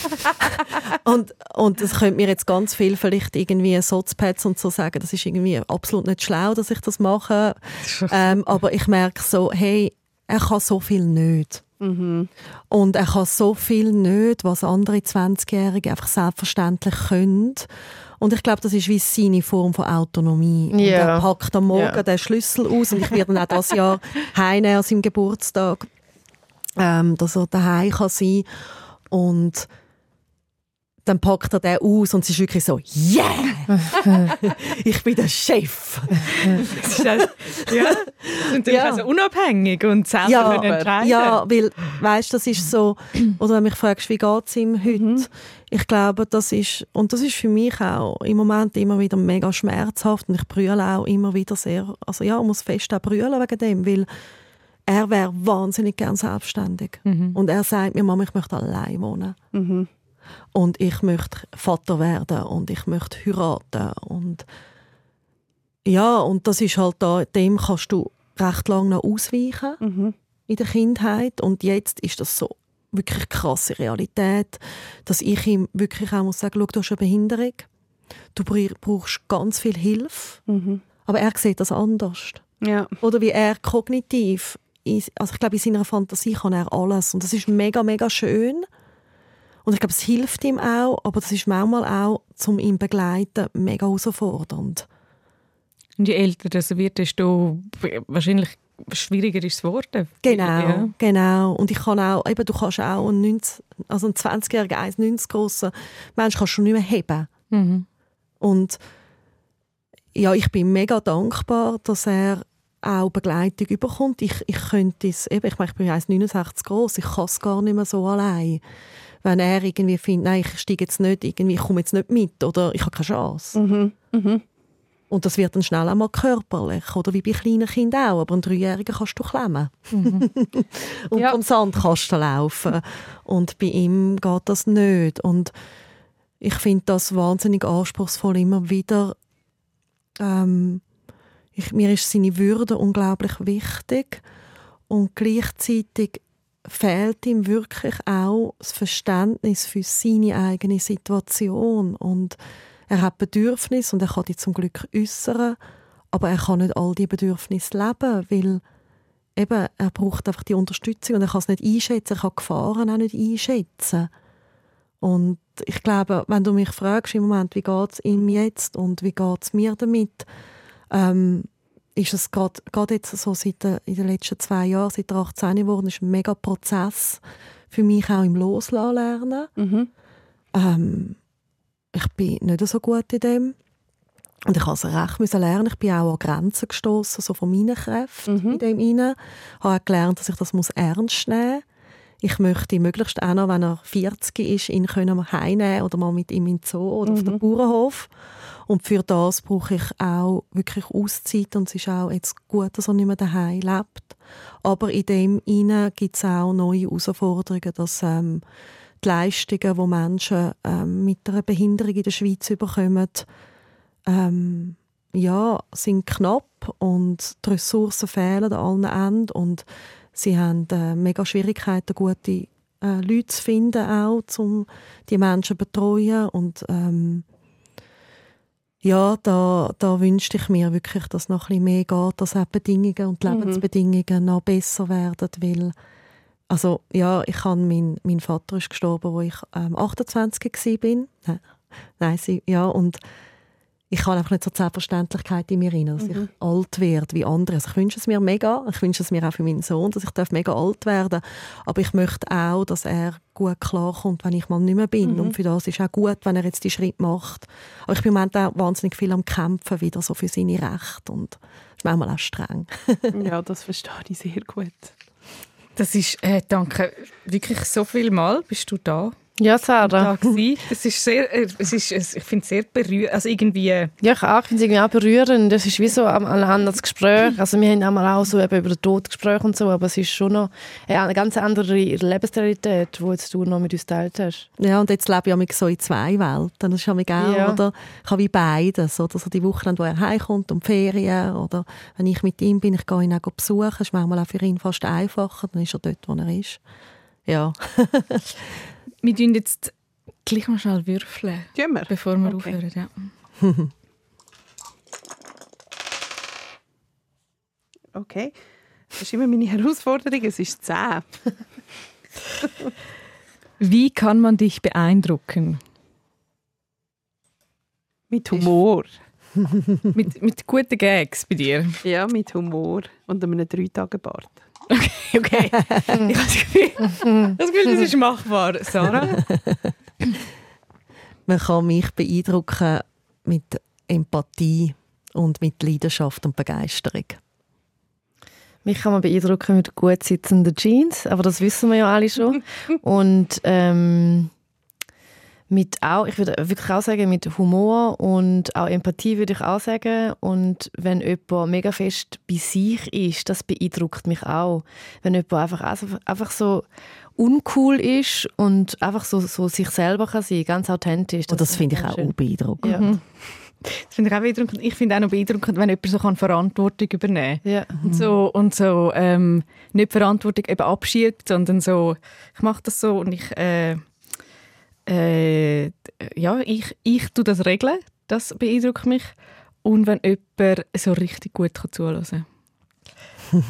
und, und das könnte mir jetzt ganz viel vielleicht irgendwie Sotzpads und so sagen, das ist irgendwie absolut nicht schlau, dass ich das mache. ähm, aber ich merke so, hey, er kann so viel nicht. Mhm. Und er kann so viel nicht, was andere 20-Jährige einfach selbstverständlich können. Und ich glaube, das ist wie seine Form von Autonomie. Und Ja. er packt am Morgen Ja. den Schlüssel aus und ich werde ihn auch das Jahr heimnehmen an seinem Geburtstag, ähm, dass er daheim kann sein und dann packt er den aus und es ist wirklich so, yeah! ich bin der Chef. Das ist also, ja, ist natürlich Ja. also unabhängig und selber Ja, entscheiden. Ja, weil, weißt, das ist so, oder wenn mich fragst, wie geht es ihm heute? Ich glaube, das ist, und das ist für mich auch im Moment immer wieder mega schmerzhaft und ich brülle auch immer wieder sehr, also ja, ich muss fest auch brüllen wegen dem, weil er wäre wahnsinnig gern selbstständig. Und er sagt mir, Mama, ich möchte allein wohnen. Mhm. Und ich möchte Vater werden und ich möchte heiraten und ja, und das ist halt da, dem kannst du recht lange noch ausweichen Mhm. in der Kindheit und jetzt ist das so wirklich krasse Realität, dass ich ihm wirklich auch muss sagen, schau, du hast eine Behinderung, du br- brauchst ganz viel Hilfe, Mhm. aber er sieht das anders. Ja. Oder wie er kognitiv, also ich glaube, in seiner Fantasie kann er alles und das ist mega, mega schön. Und ich glaube, es hilft ihm auch, aber das ist manchmal auch zum ihn begleiten mega herausfordernd. Und je älter das wird, desto wahrscheinlich schwieriger ist es geworden. Genau, Ja. genau. Und ich kann auch, eben, du kannst auch einen, 90, also einen 20-jährigen, 1,90 grossen Mensch kannst du nicht mehr heben. Mhm. Und ja, ich bin mega dankbar, dass er auch Begleitung überkommt. Ich, ich könnte es, eben, ich meine, ich bin 1,69 groß, ich kann es gar nicht mehr so allein. Wenn er irgendwie findet, nein, ich steige jetzt nicht, irgendwie, ich komme jetzt nicht mit oder ich habe keine Chance. Mhm. Mhm. Und das wird dann schnell einmal körperlich, oder wie bei kleinen Kindern auch. Aber einen Dreijährigen kannst du klemmen. und Ja. vom Sandkasten laufen. Und bei ihm geht das nicht. Und ich finde das wahnsinnig anspruchsvoll, immer wieder. Ähm, ich, mir ist seine Würde unglaublich wichtig. Und gleichzeitig fehlt ihm wirklich auch das Verständnis für seine eigene Situation. Und er hat Bedürfnisse und er kann die zum Glück äußern, aber er kann nicht all die Bedürfnisse leben, weil eben, er braucht einfach die Unterstützung und er kann es nicht einschätzen, er kann Gefahren auch nicht einschätzen. Und ich glaube, wenn du mich fragst im Moment, wie geht es ihm jetzt und wie geht es mir damit, ähm, ist es gerade jetzt so seit de, in den letzten zwei Jahren, seit er 18 geworden ist, ein mega Prozess für mich auch im Loslassen lernen. Mhm. Ähm, ich bin nicht so gut in dem. Und ich musste recht müssen lernen. Ich bin auch an Grenzen gestoßen, so von meinen Kräften Mhm. in dem inne. Ich habe auch gelernt, dass ich das muss ernst nehmen muss. Ich möchte möglichst auch noch, wenn er 40 ist, ihn können heimnehmen oder mal mit ihm in den Zoo oder auf den Bauernhof. Und für das brauche ich auch wirklich Auszeit und es ist auch jetzt gut, dass er nicht mehr daheim lebt. Aber in dem inne gibt es auch neue Herausforderungen, dass ähm, die Leistungen, die Menschen ähm, mit einer Behinderung in der Schweiz bekommen, ähm, ja, sind knapp und die Ressourcen fehlen an allen Enden und sie haben äh, mega Schwierigkeiten, gute äh, Leute zu finden, auch, um die Menschen zu betreuen und ähm, ja, da, da wünschte ich mir wirklich, dass noch ein bisschen mehr geht, dass auch die Bedingungen und die Mhm. Lebensbedingungen noch besser werden, weil also ja, ich kann mein, mein Vater ist gestorben, wo ich ähm, 28 war. bin. Nein, nein sie, ja und ich habe einfach nicht so die Selbstverständlichkeit in mir rein, dass ich alt werde wie andere. Also ich wünsche es mir mega. Ich wünsche es mir auch für meinen Sohn, dass ich darf mega alt werden Aber ich möchte auch, dass er gut klarkommt, wenn ich mal nicht mehr bin. Und für das ist auch gut, wenn er jetzt die Schritt macht. Aber ich bin im Moment auch wahnsinnig viel am Kämpfen wieder so für seine Rechte. Und das ist manchmal auch streng. Ja, das verstehe ich sehr gut. Das ist, äh, danke wirklich so viel Mal bist du da. Ja, Sarah. Es ist sehr, es ist, es- ich finde es sehr berührend, also irgendwie, Ja, ich auch. Ich finde es irgendwie auch berührend. Das ist wie so ein anderes Gespräch. Also wir haben einmal auch so eben über den Tod gesprochen und so, aber es ist schon noch eine ganz andere Lebensrealität, die jetzt du noch mit uns geteilt hast. Ja, und jetzt lebe ich mich so in zwei Welten. Das ist ja auch, Ja. oder? Ich habe wie beides. Oder so die Wochen, wo er heimkommt und die Ferien. Oder wenn ich mit ihm bin, ich gehe ihn auch besuchen. Das ist manchmal auch für ihn fast einfacher. Dann ist er dort, wo er ist. Ja. wir tun jetzt gleich mal schnell würfeln, wir? bevor wir Okay. aufhören. Ja. Okay. Das ist immer meine Herausforderung. Es ist 10. Wie kann man dich beeindrucken? Mit Humor. mit, mit guten Gags bei dir? Ja, mit Humor. Und einem Drei-Tage-Bart. Okay. ich habe das Gefühl, das Gefühl, das ist machbar. Sarah? Man kann mich beeindrucken mit Empathie und mit Leidenschaft und Begeisterung. Mich kann man beeindrucken mit gut sitzenden Jeans, aber das wissen wir ja alle schon. Und ähm, mit auch, ich würde wirklich auch sagen, mit Humor und auch Empathie würde ich auch sagen. Und wenn jemand mega fest bei sich ist, das beeindruckt mich auch. Wenn jemand einfach, also einfach so uncool ist und einfach so, so sich selber kann sein, ganz authentisch. Und das finde ich auch beeindruckend. Ja. Das finde ich auch beeindruckend. Ich finde auch noch beeindruckend, wenn jemand so kann Verantwortung übernehmen kann. Ja. Und so, und so ähm, nicht Verantwortung eben abschiebt, sondern so, ich mache das so und ich, äh, äh, ja, ich, ich tue das regeln. Das beeindruckt mich. Und wenn jemand so richtig gut kann zuhören kann.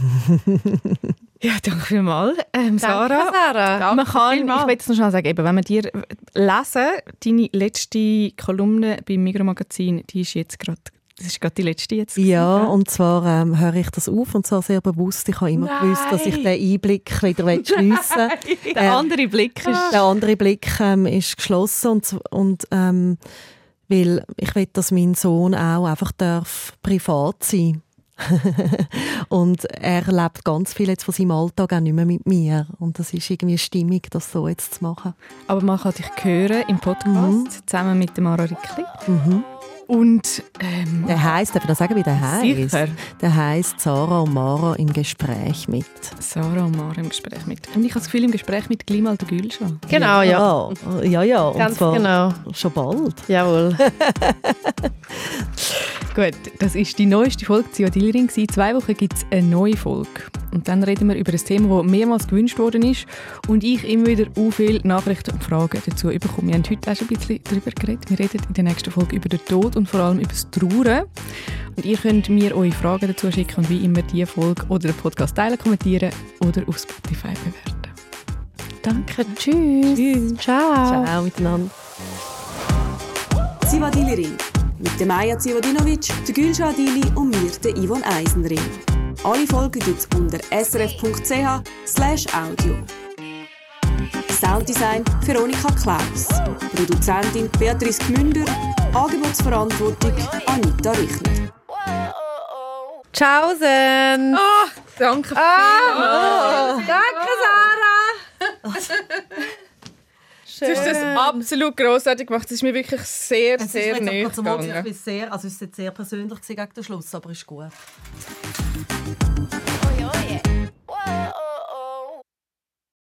ja, danke vielmals. Ähm, Sarah. Danke, Sarah. man kann, vielmals. ich will jetzt noch schnell sagen, eben, wenn man dir lesen, deine letzte Kolumne beim Mikromagazin, die ist jetzt gerade, das ist gerade die letzte jetzt. Ja, gewesen, und zwar ähm, höre ich das auf und zwar sehr bewusst. Ich habe immer gewusst, dass ich den Einblick wieder schliessen will. Der andere Blick ist... Der andere Blick ähm, ist geschlossen und, und ähm, weil ich will, dass mein Sohn auch einfach darf privat sein und er lebt ganz viel jetzt von seinem Alltag auch nicht mehr mit mir und das ist irgendwie stimmig, das so jetzt zu machen. Aber man kann dich hören im Podcast, zusammen mit dem Mara Rickli. Mhm. Und ähm, Der heißt, darf ich noch sagen, wie der heißt? sicher Der heißt Sarah und Mara im Gespräch mit. Sarah und Mara im Gespräch mit. Und ich habe das Gefühl, im Gespräch mit Glimal der Gülschan. Genau, ja. Ja, ja, ja. Und Ganz zwar genau. schon bald. Jawohl. Gut, das ist die neueste Folge Ziodilerin. In zwei Wochen gibt es eine neue Folge. Und dann reden wir über ein Thema, das mehrmals gewünscht worden ist und ich immer wieder auch viele Nachrichten und Fragen dazu bekomme. Wir haben heute auch schon ein bisschen darüber geredet. Wir reden in der nächsten Folge über den Tod und vor allem über das Trauern. Und ihr könnt mir eure Fragen dazu schicken und wie immer die Folge oder den Podcast teilen, kommentieren oder auf Spotify bewerten. Danke, tschüss. Ciao. Ciao miteinander. Zivadili-Ring. Mit der Maja Zivadinovic, der Gülşah Adili und mir, der Yvonne Eisenring. Alle Folgen gibt es unter srf.ch slash audio. Sounddesign Veronika Klaus. Produzentin Beatrice Gmünder. Angebotsverantwortung Anita Richner. Tschaußen. Danke Ah, danke, Sarah. Du hast das absolut grossartig gemacht. Das ist mir wirklich sehr, Es sehr zum gegangen. Sehr, also es ist jetzt sehr persönlich gewesen gegen den Schluss, aber ist gut.